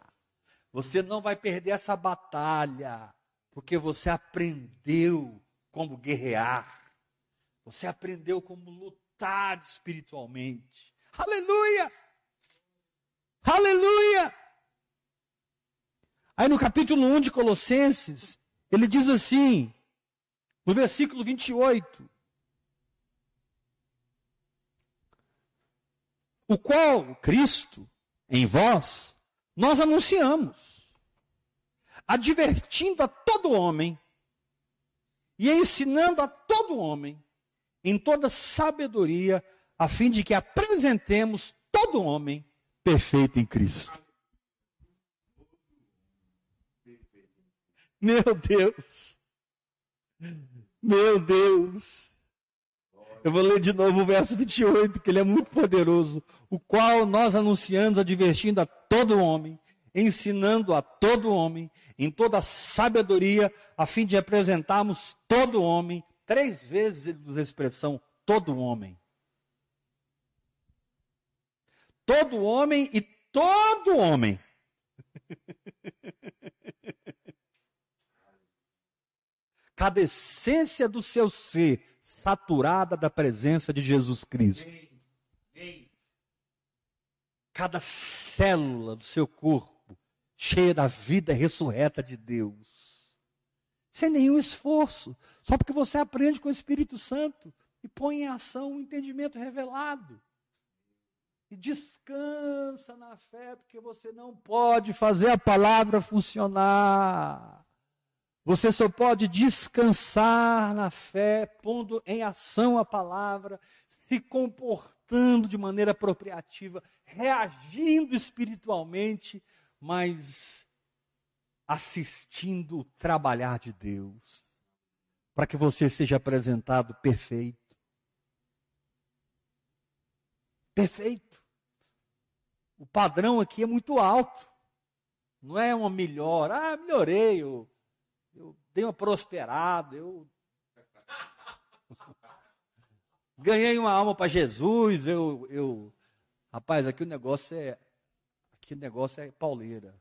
Você não vai perder essa batalha, porque você aprendeu como guerrear. Você aprendeu como lutar espiritualmente. Aleluia! Aleluia! Aí no capítulo 1 de Colossenses, ele diz assim, no versículo 28, o qual Cristo em vós nós anunciamos, advertindo a todo homem e ensinando a todo homem em toda sabedoria, a fim de que apresentemos todo homem perfeito em Cristo. Meu Deus, meu Deus. Eu vou ler de novo o verso 28, que ele é muito poderoso. O qual nós anunciamos, advertindo a todo homem, ensinando a todo homem, em toda sabedoria, a fim de apresentarmos todo homem, três vezes ele usa a expressão todo homem. Todo homem e todo homem. Cada essência do seu ser saturada da presença de Jesus Cristo. Cada célula do seu corpo cheia da vida ressurreta de Deus. Sem nenhum esforço, só porque você aprende com o Espírito Santo e põe em ação o entendimento revelado. E descansa na fé, porque você não pode fazer a palavra funcionar. Você só pode descansar na fé, pondo em ação a palavra, se comportando de maneira apropriativa, reagindo espiritualmente mas assistindo o trabalhar de Deus, para que você seja apresentado perfeito. Perfeito. O padrão aqui é muito alto. Não é uma melhor. Ah, melhorei, eu, eu dei uma prosperada, eu ganhei uma alma para Jesus, eu, eu. Rapaz, aqui o negócio é que negócio é pauleira.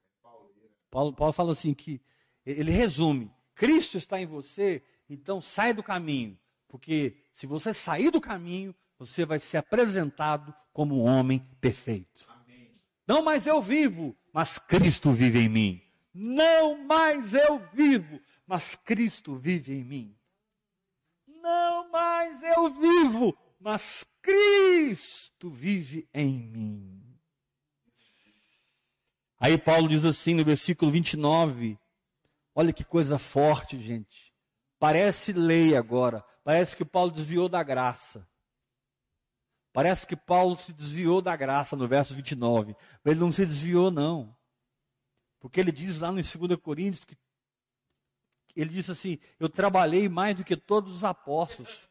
Paulo, Paulo fala assim que ele resume: Cristo está em você, então sai do caminho, porque se você sair do caminho, você vai ser apresentado como um homem perfeito. Amém. Não mais eu vivo, mas Cristo vive em mim. Não mais eu vivo, mas Cristo vive em mim. Não mais eu vivo, mas Cristo vive em mim. Aí Paulo diz assim no versículo 29, olha que coisa forte, gente. Parece lei agora, parece que Paulo desviou da graça. Parece que Paulo se desviou da graça no verso 29. Mas ele não se desviou, não. Porque ele diz lá no 2 Coríntios que ele disse assim: Eu trabalhei mais do que todos os apóstolos,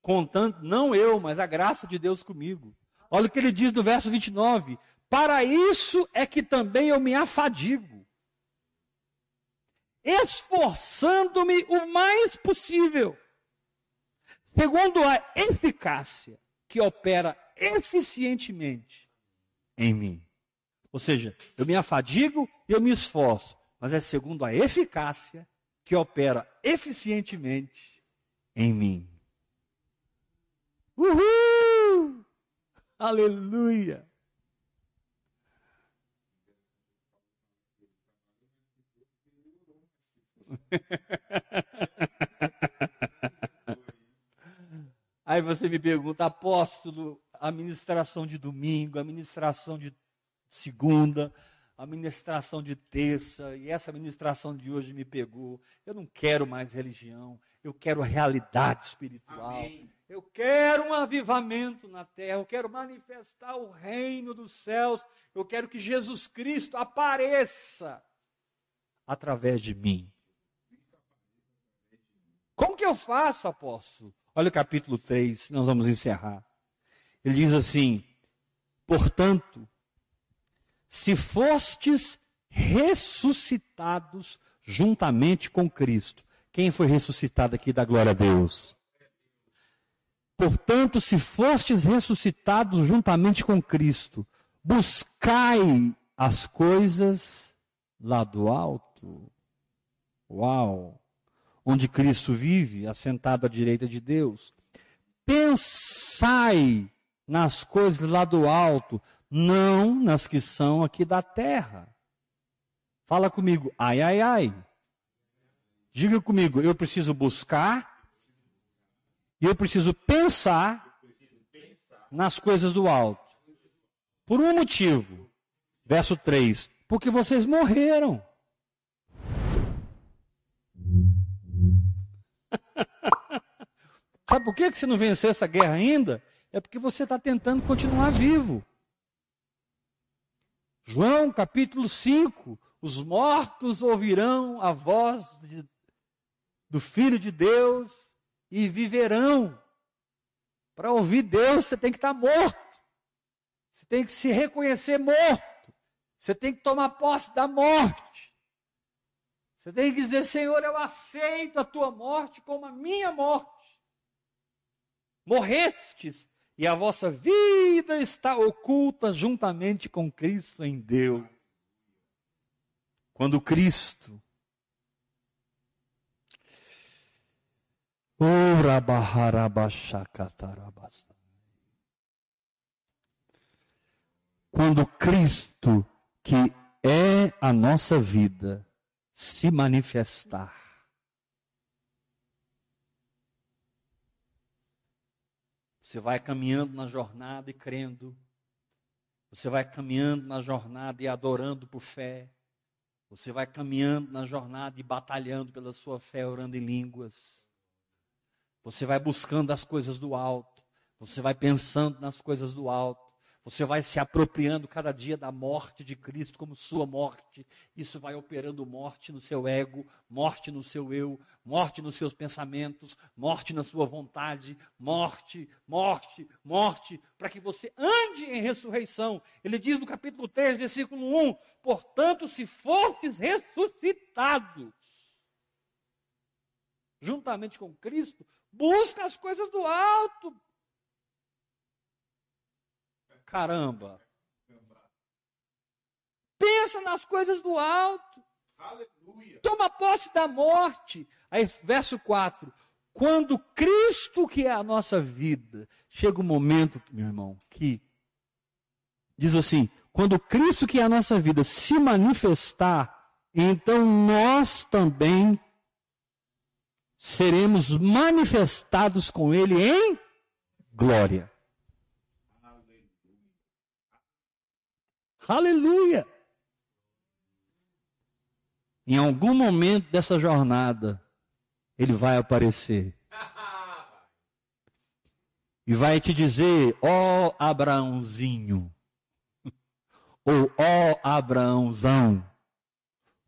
contando, não eu, mas a graça de Deus comigo. Olha o que ele diz no verso 29: para isso é que também eu me afadigo, esforçando-me o mais possível, segundo a eficácia que opera eficientemente em mim. Ou seja, eu me afadigo eu me esforço, mas é segundo a eficácia que opera eficientemente em mim. Uhul! Aleluia! Aí você me pergunta, apóstolo, administração de domingo, administração de segunda, administração de terça, e essa administração de hoje me pegou. Eu não quero mais religião, eu quero realidade espiritual. Amém. Eu quero um avivamento na terra, eu quero manifestar o reino dos céus, eu quero que Jesus Cristo apareça através de mim. Como que eu faço, apóstolo? Olha o capítulo 3, nós vamos encerrar. Ele diz assim: Portanto, se fostes ressuscitados juntamente com Cristo. Quem foi ressuscitado aqui da glória a Deus? Portanto, se fostes ressuscitados juntamente com Cristo, buscai as coisas lá do alto. Uau! Onde Cristo vive, assentado à direita de Deus. Pensai nas coisas lá do alto, não nas que são aqui da terra. Fala comigo, ai, ai, ai. Diga comigo, eu preciso buscar e eu preciso pensar nas coisas do alto. Por um motivo. Verso 3: Porque vocês morreram. Sabe por que você não venceu essa guerra ainda? É porque você está tentando continuar vivo. João capítulo 5: Os mortos ouvirão a voz de do Filho de Deus e viverão. Para ouvir Deus, você tem que estar morto. Você tem que se reconhecer morto. Você tem que tomar posse da morte. Você tem que dizer: Senhor, eu aceito a tua morte como a minha morte. Morrestes e a vossa vida está oculta juntamente com Cristo em Deus. Quando Cristo Quando Cristo, que é a nossa vida, se manifestar, você vai caminhando na jornada e crendo, você vai caminhando na jornada e adorando por fé, você vai caminhando na jornada e batalhando pela sua fé, orando em línguas. Você vai buscando as coisas do alto. Você vai pensando nas coisas do alto. Você vai se apropriando cada dia da morte de Cristo como sua morte. Isso vai operando morte no seu ego, morte no seu eu, morte nos seus pensamentos, morte na sua vontade, morte, morte, morte, para que você ande em ressurreição. Ele diz no capítulo 3, versículo 1: Portanto, se fostes ressuscitados juntamente com Cristo, Busca as coisas do alto. Caramba. Pensa nas coisas do alto. Aleluia. Toma posse da morte. Aí, verso 4. Quando Cristo, que é a nossa vida, chega um momento, meu irmão, que diz assim: quando Cristo, que é a nossa vida, se manifestar, então nós também seremos manifestados com Ele em glória. Aleluia! Em algum momento dessa jornada, Ele vai aparecer. E vai te dizer, ó oh, Abraãozinho, ou ó oh, Abraãozão,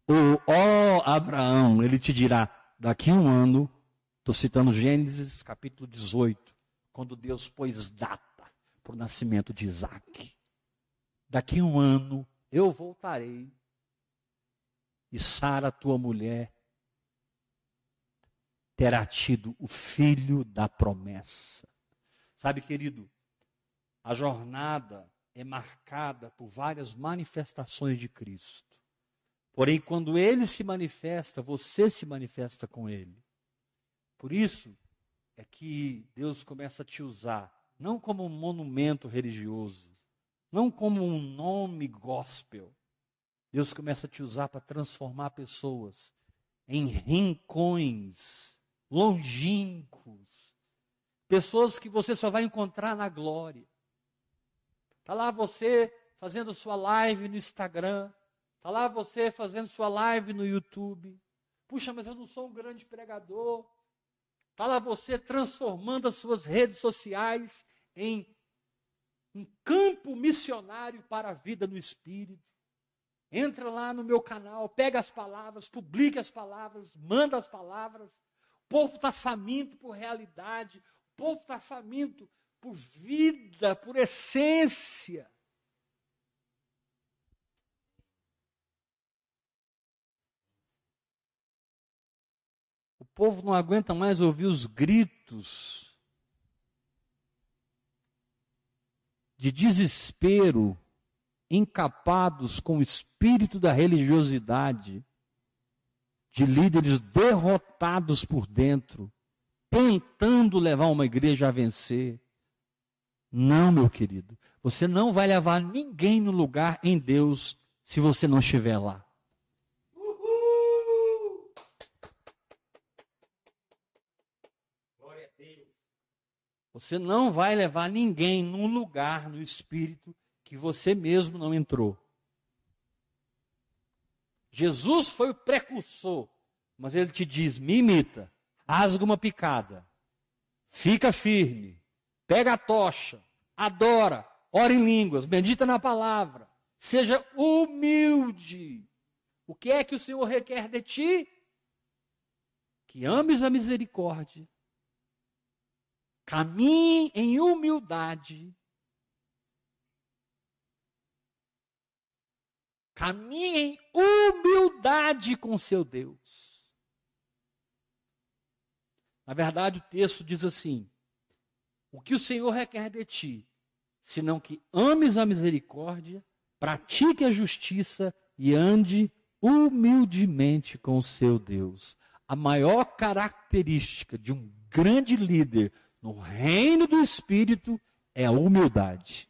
ou ó oh, Abraão, ele te dirá, daqui um ano, estou citando Gênesis capítulo 18, quando Deus pôs data para o nascimento de Isaac. Daqui a um ano eu voltarei e Sara, tua mulher, terá tido o filho da promessa. Sabe, querido, a jornada é marcada por várias manifestações de Cristo. Porém, quando ele se manifesta, você se manifesta com ele. Por isso é que Deus começa a te usar, não como um monumento religioso, não como um nome gospel. Deus começa a te usar para transformar pessoas em rincões longínquos, pessoas que você só vai encontrar na glória. Está lá você fazendo sua live no Instagram, Está lá você fazendo sua live no YouTube. Puxa, mas eu não sou um grande pregador. Está lá você transformando as suas redes sociais em um campo missionário para a vida no Espírito. Entra lá no meu canal, pega as palavras, publica as palavras, manda as palavras. O povo está faminto por realidade, o povo está faminto por vida, por essência. O povo não aguenta mais ouvir os gritos de desespero encapados com o espírito da religiosidade, de líderes derrotados por dentro, tentando levar uma igreja a vencer. Não, meu querido, você não vai levar ninguém no lugar em Deus se você não estiver lá. Você não vai levar ninguém num lugar no Espírito que você mesmo não entrou. Jesus foi o precursor, mas ele te diz: me imita, rasga uma picada, fica firme, pega a tocha, adora, ora em línguas, medita na palavra, seja humilde. O que é que o Senhor requer de ti? Que ames a misericórdia, caminhe em humildade Caminhe em humildade com seu Deus. Na verdade, o texto diz assim: O que o Senhor requer de ti, senão que ames a misericórdia, pratique a justiça e ande humildemente com o seu Deus. A maior característica de um grande líder no reino do Espírito é a humildade.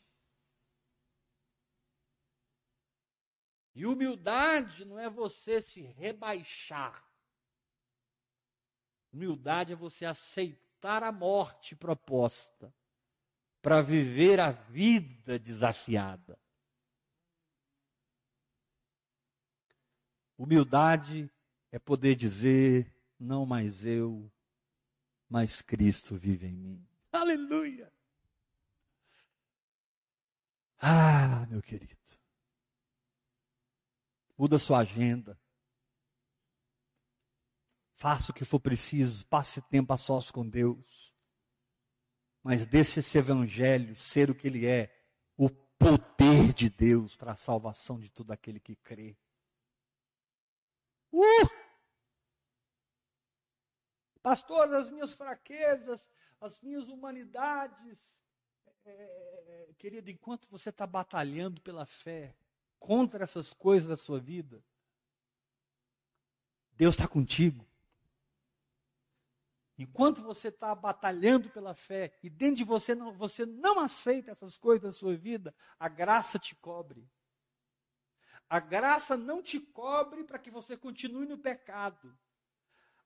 E humildade não é você se rebaixar. Humildade é você aceitar a morte proposta para viver a vida desafiada. Humildade é poder dizer: não mais eu, mas Cristo vive em mim. Aleluia! Ah, meu querido. Muda sua agenda. Faça o que for preciso, passe tempo a sós com Deus. Mas deixe esse evangelho ser o que ele é, o poder de Deus para a salvação de todo aquele que crê. Uh! Pastor, as minhas fraquezas, as minhas humanidades. É, querido, enquanto você está batalhando pela fé, contra essas coisas da sua vida, Deus está contigo. Enquanto você está batalhando pela fé e dentro de você não, você não aceita essas coisas da sua vida, a graça te cobre. A graça não te cobre para que você continue no pecado.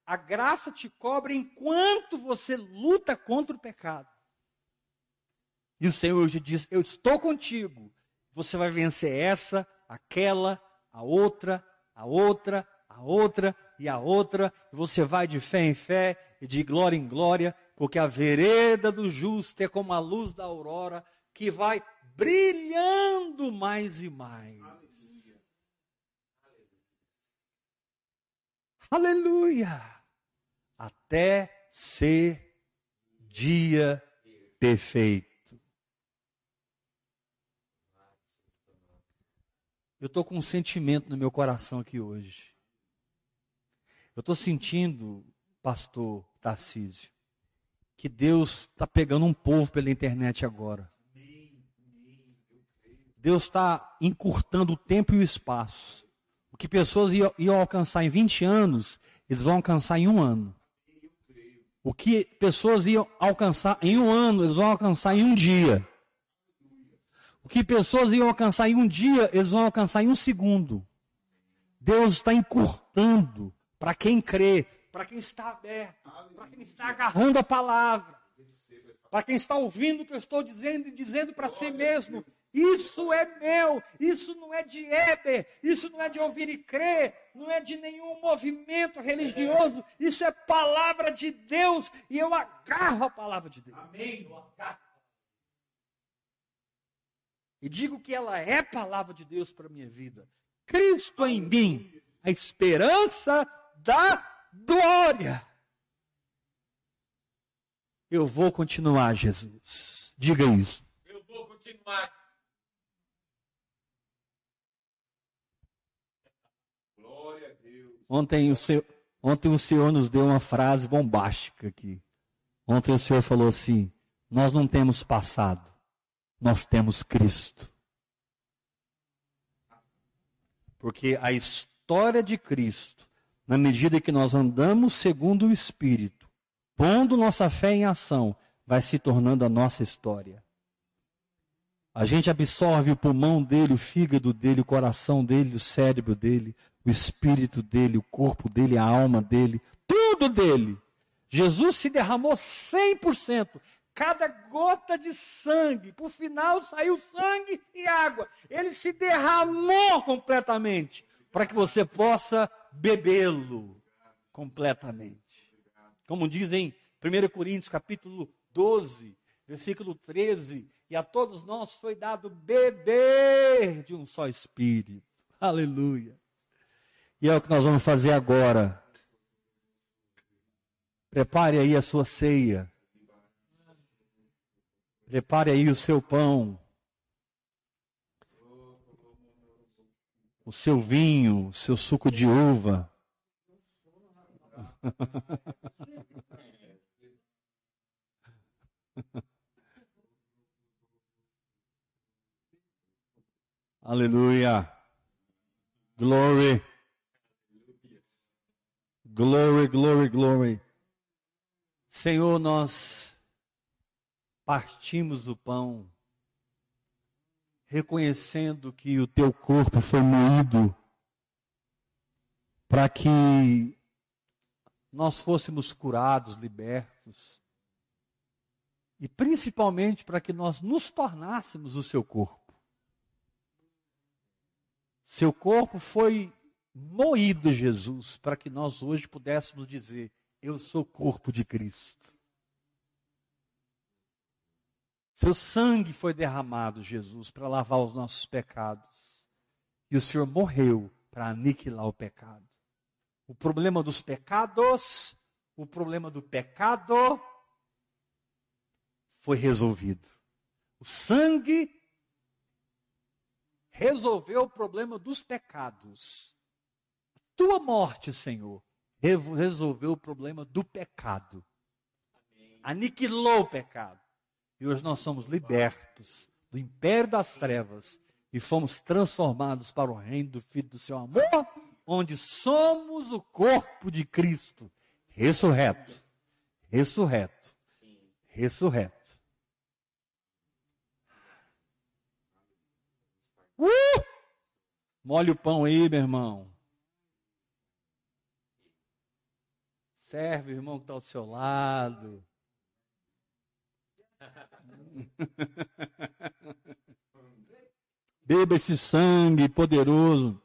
A graça te cobre enquanto você luta contra o pecado. E o Senhor hoje diz: Eu estou contigo você vai vencer essa, aquela, a outra, a outra, a outra e a outra. E você vai de fé em fé e de glória em glória, porque a vereda do justo é como a luz da aurora que vai brilhando mais e mais. Aleluia! Até ser dia perfeito. Eu estou com um sentimento no meu coração aqui hoje. Eu estou sentindo, pastor Tarcísio, que Deus está pegando um povo pela internet agora. Deus está encurtando o tempo e o espaço. Que pessoas iam, iam alcançar em 20 anos, eles vão alcançar em um ano. O que pessoas iam alcançar em um ano, eles vão alcançar em um dia. O que pessoas iam alcançar em um dia, eles vão alcançar em um segundo. Deus está encurtando para quem crê, para quem está aberto, para quem está agarrando a palavra, para quem está ouvindo o que eu estou dizendo e dizendo para si mesmo: isso é meu, isso não é de Eber, isso não é de ouvir e crer, não é de nenhum movimento religioso, isso é palavra de Deus e eu agarro a palavra de Deus. Amém. Eu agarro e digo que ela é palavra de Deus para a minha vida. Cristo em mim, a esperança da glória. Eu vou continuar, Jesus. Diga isso. Eu vou continuar. Glória a Deus. Ontem o, Senhor, ontem o Senhor nos deu uma frase bombástica aqui. Ontem o Senhor falou assim: Nós não temos passado, nós temos Cristo. Porque a história de Cristo, na medida que nós andamos segundo o Espírito, pondo nossa fé em ação, vai se tornando a nossa história. A gente absorve o pulmão dele, o fígado dele, o coração dele, o cérebro dele, o espírito dele, o corpo dele, a alma dele, tudo dele. Jesus se derramou 100%, cada gota de sangue, por final saiu sangue e água. Ele se derramou completamente, para que você possa bebê-lo completamente. Como diz em 1 Coríntios capítulo 12, versículo 13, e a todos nós foi dado beber de um só espírito. Aleluia. E é o que nós vamos fazer agora. Prepare aí a sua ceia. Prepare aí o seu pão. O seu vinho, o seu suco de uva. Aleluia. Glory. Glory, glory, glory. Senhor, nós partimos o pão, reconhecendo que o teu corpo foi moído para que nós fôssemos curados, libertos, e principalmente para que nós nos tornássemos o seu corpo. Seu corpo foi moído, Jesus, para que nós hoje pudéssemos dizer: Eu sou corpo de Cristo. Seu sangue foi derramado, Jesus, para lavar os nossos pecados. E o Senhor morreu para aniquilar o pecado o problema dos pecados, o problema do pecado foi resolvido. O sangue resolveu o problema dos pecados. Tua morte, Senhor, resolveu o problema do pecado. Aniquilou o pecado. E hoje nós somos libertos do império das trevas e fomos transformados para o reino do Filho do seu amor onde somos o corpo de Cristo, ressurreto, ressurreto, ressurreto. Uh! O pão aí, meu irmão. Serve o irmão que está ao seu lado. Beba esse sangue poderoso.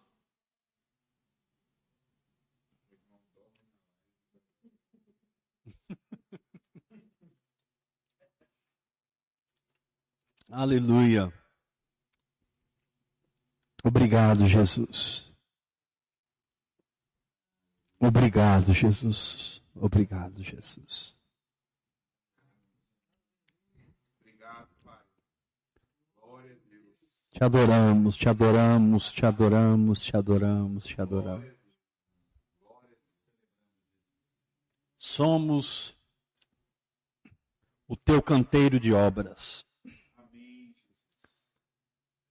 Aleluia. Obrigado, Jesus. Obrigado, Jesus. Obrigado, Jesus. Obrigado, Pai. Glória a Deus. Te adoramos, te adoramos, te adoramos, te adoramos, te adoramos. Somos o teu canteiro de obras.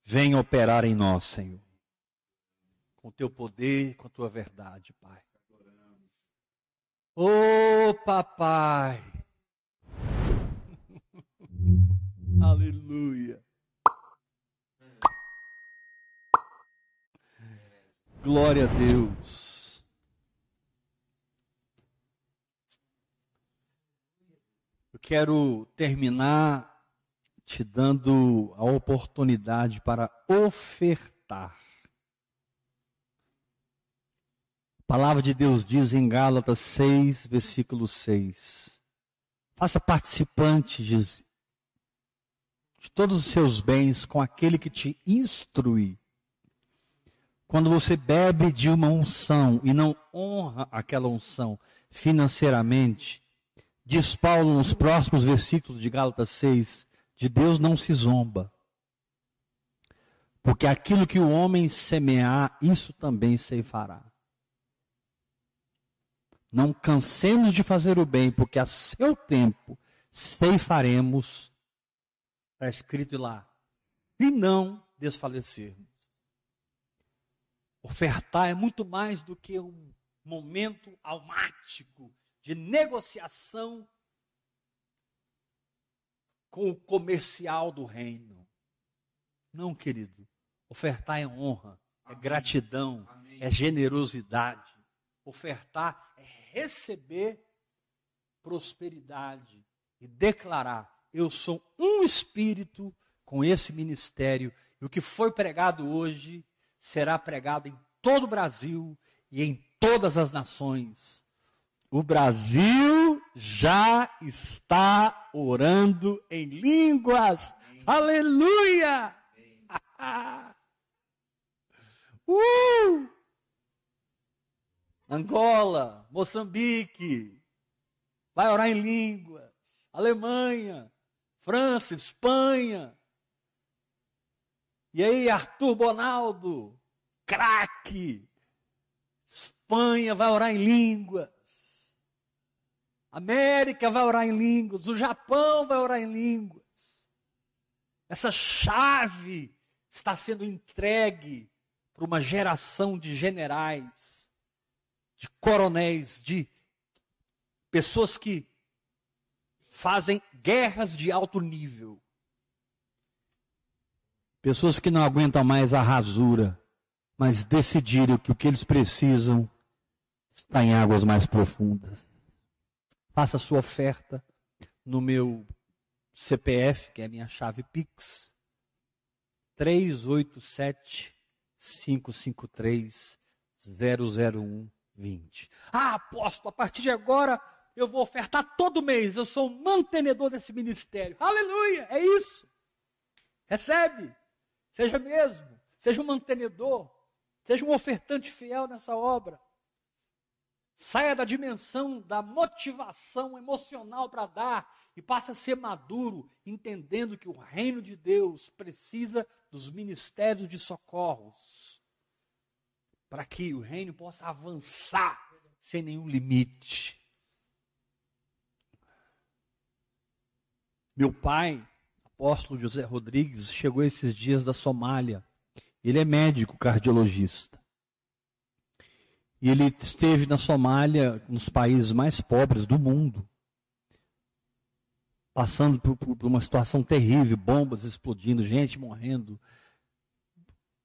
Venha operar em nós, Senhor. Com o teu poder, com a tua verdade, Pai. Ô oh, papai. Aleluia. Glória a Deus. Eu quero terminar te dando a oportunidade para ofertar. A palavra de Deus diz em Gálatas 6, versículo 6. Faça participante de, de todos os seus bens com aquele que te instrui, Quando você bebe de uma unção e não honra aquela unção financeiramente, diz Paulo nos próximos versículos de Gálatas 6, de Deus não se zomba. Porque aquilo que o homem semear, isso também ceifará. Não cansemos de fazer o bem, porque a seu tempo ceifaremos. Está escrito lá. E não desfalecermos. Ofertar é muito mais do que um momento almático de negociação com o comercial do reino. Não, querido. Ofertar é honra, é gratidão, é generosidade. Ofertar é receber prosperidade e declarar: eu sou um espírito com esse ministério e o que foi pregado hoje será pregado em todo o Brasil e em todas as nações. O Brasil já está orando em línguas. Amém. Aleluia! uh! Angola, Moçambique, vai orar em línguas. Alemanha, França, Espanha. E aí, Arthur Bonaldo, craque. Espanha vai orar em línguas. América vai orar em línguas. O Japão vai orar em línguas. Essa chave está sendo entregue para uma geração de generais, de coronéis, de pessoas que fazem guerras de alto nível. Pessoas que não aguentam mais a rasura, mas decidiram que o que eles precisam está em águas mais profundas. Faça sua oferta no meu CPF, que é a minha chave Pix, 387 553 00120. Ah, apóstolo, a partir de agora eu vou ofertar todo mês, eu sou o mantenedor desse ministério. Aleluia, é isso. Recebe, seja mesmo, seja um mantenedor, seja um ofertante fiel nessa obra. Saia da dimensão da motivação emocional para dar e passe a ser maduro, entendendo que o reino de Deus precisa dos ministérios de socorros para que o reino possa avançar sem nenhum limite. Meu pai, apóstolo José Rodrigues, chegou esses dias da Somália. Ele é médico cardiologista. E ele esteve na Somália, nos países mais pobres do mundo, passando por, por uma situação terrível, bombas explodindo, gente morrendo,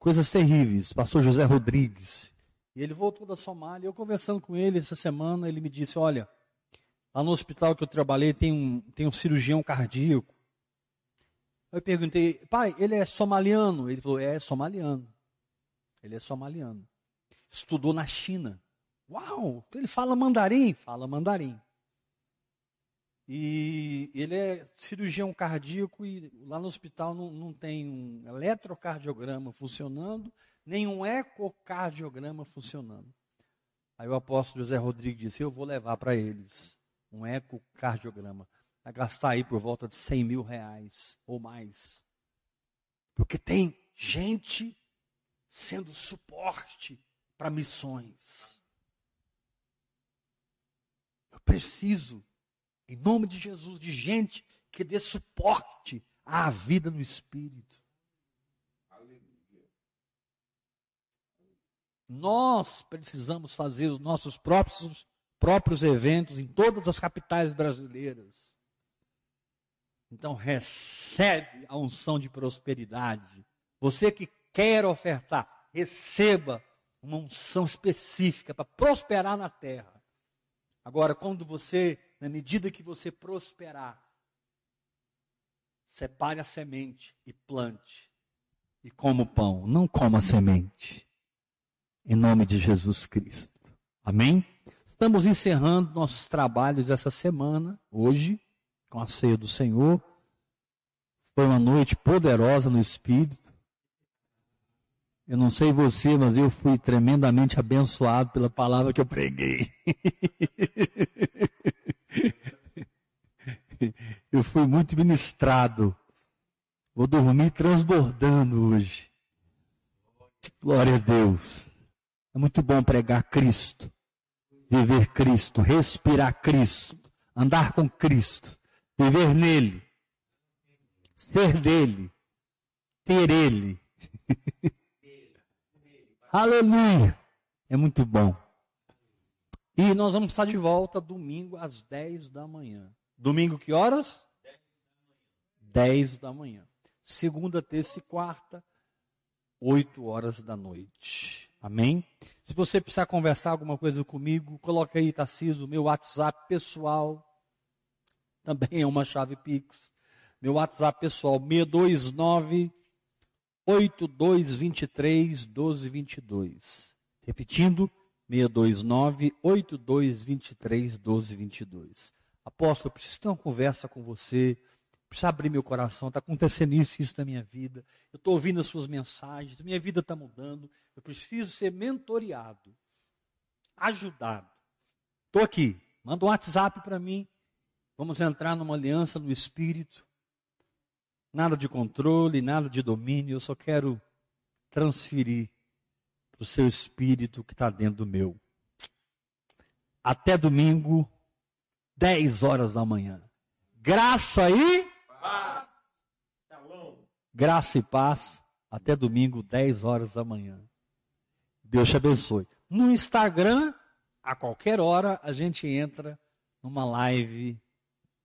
coisas terríveis. Pastor José Rodrigues. E ele voltou da Somália. Eu conversando com ele essa semana, ele me disse: Olha, Lá no hospital que eu trabalhei tem um, tem um cirurgião cardíaco. Eu perguntei, pai, ele é somaliano? Ele falou, é, somaliano. Ele é somaliano. Estudou na China. Uau! Então ele fala mandarim? Fala mandarim. E ele é cirurgião cardíaco e lá no hospital não, não tem um eletrocardiograma funcionando, nem um ecocardiograma funcionando. Aí o apóstolo José Rodrigues disse: Eu vou levar para eles um ecocardiograma, vai gastar aí por volta de 100 mil reais ou mais. Porque tem gente sendo suporte para missões. Eu preciso, em nome de Jesus, de gente que dê suporte à vida no Espírito. Nós precisamos fazer os nossos próprios próprios eventos em todas as capitais brasileiras. Então, recebe a unção de prosperidade. Você que quer ofertar, receba uma unção específica para prosperar na terra. Agora, quando você, na medida que você prosperar, separe a semente e plante. E coma o pão, não coma a semente. Em nome de Jesus Cristo. Amém? Estamos encerrando nossos trabalhos essa semana, hoje, com a ceia do Senhor. Foi uma noite poderosa no Espírito. Eu não sei você, mas eu fui tremendamente abençoado pela palavra que eu preguei. eu fui muito ministrado. Vou dormir transbordando hoje. Glória a Deus. É muito bom pregar Cristo, viver Cristo, respirar Cristo, andar com Cristo, viver nele, ser dele, ter ele. Aleluia! É muito bom. E nós vamos estar de volta domingo às 10 da manhã. Domingo que horas? 10 da manhã. Segunda, terça e quarta, 8 horas da noite. Amém? Se você precisar conversar alguma coisa comigo, coloque aí, Tarcísio, meu WhatsApp pessoal. Também é uma chave Pix. Meu WhatsApp pessoal, 629 8223 1222. Repetindo, 629 8223 1222. Apóstolo, eu preciso ter uma conversa com você Preciso abrir meu coração, está acontecendo isso isso na minha vida. Eu estou ouvindo as suas mensagens, minha vida está mudando. Eu preciso ser mentoreado, ajudado. Estou aqui, manda um WhatsApp para mim. Vamos entrar numa aliança no Espírito. Nada de controle, nada de domínio. Eu só quero transferir para o seu espírito que está dentro do meu. Até domingo, 10 horas da manhã. Graça e Graça e paz. Até domingo, 10 horas da manhã. Deus te abençoe. No Instagram, a qualquer hora, a gente entra numa live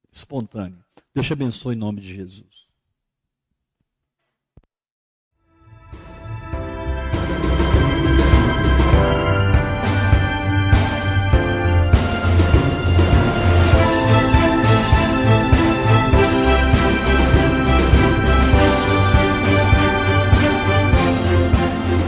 espontânea. Deus te abençoe em nome de Jesus.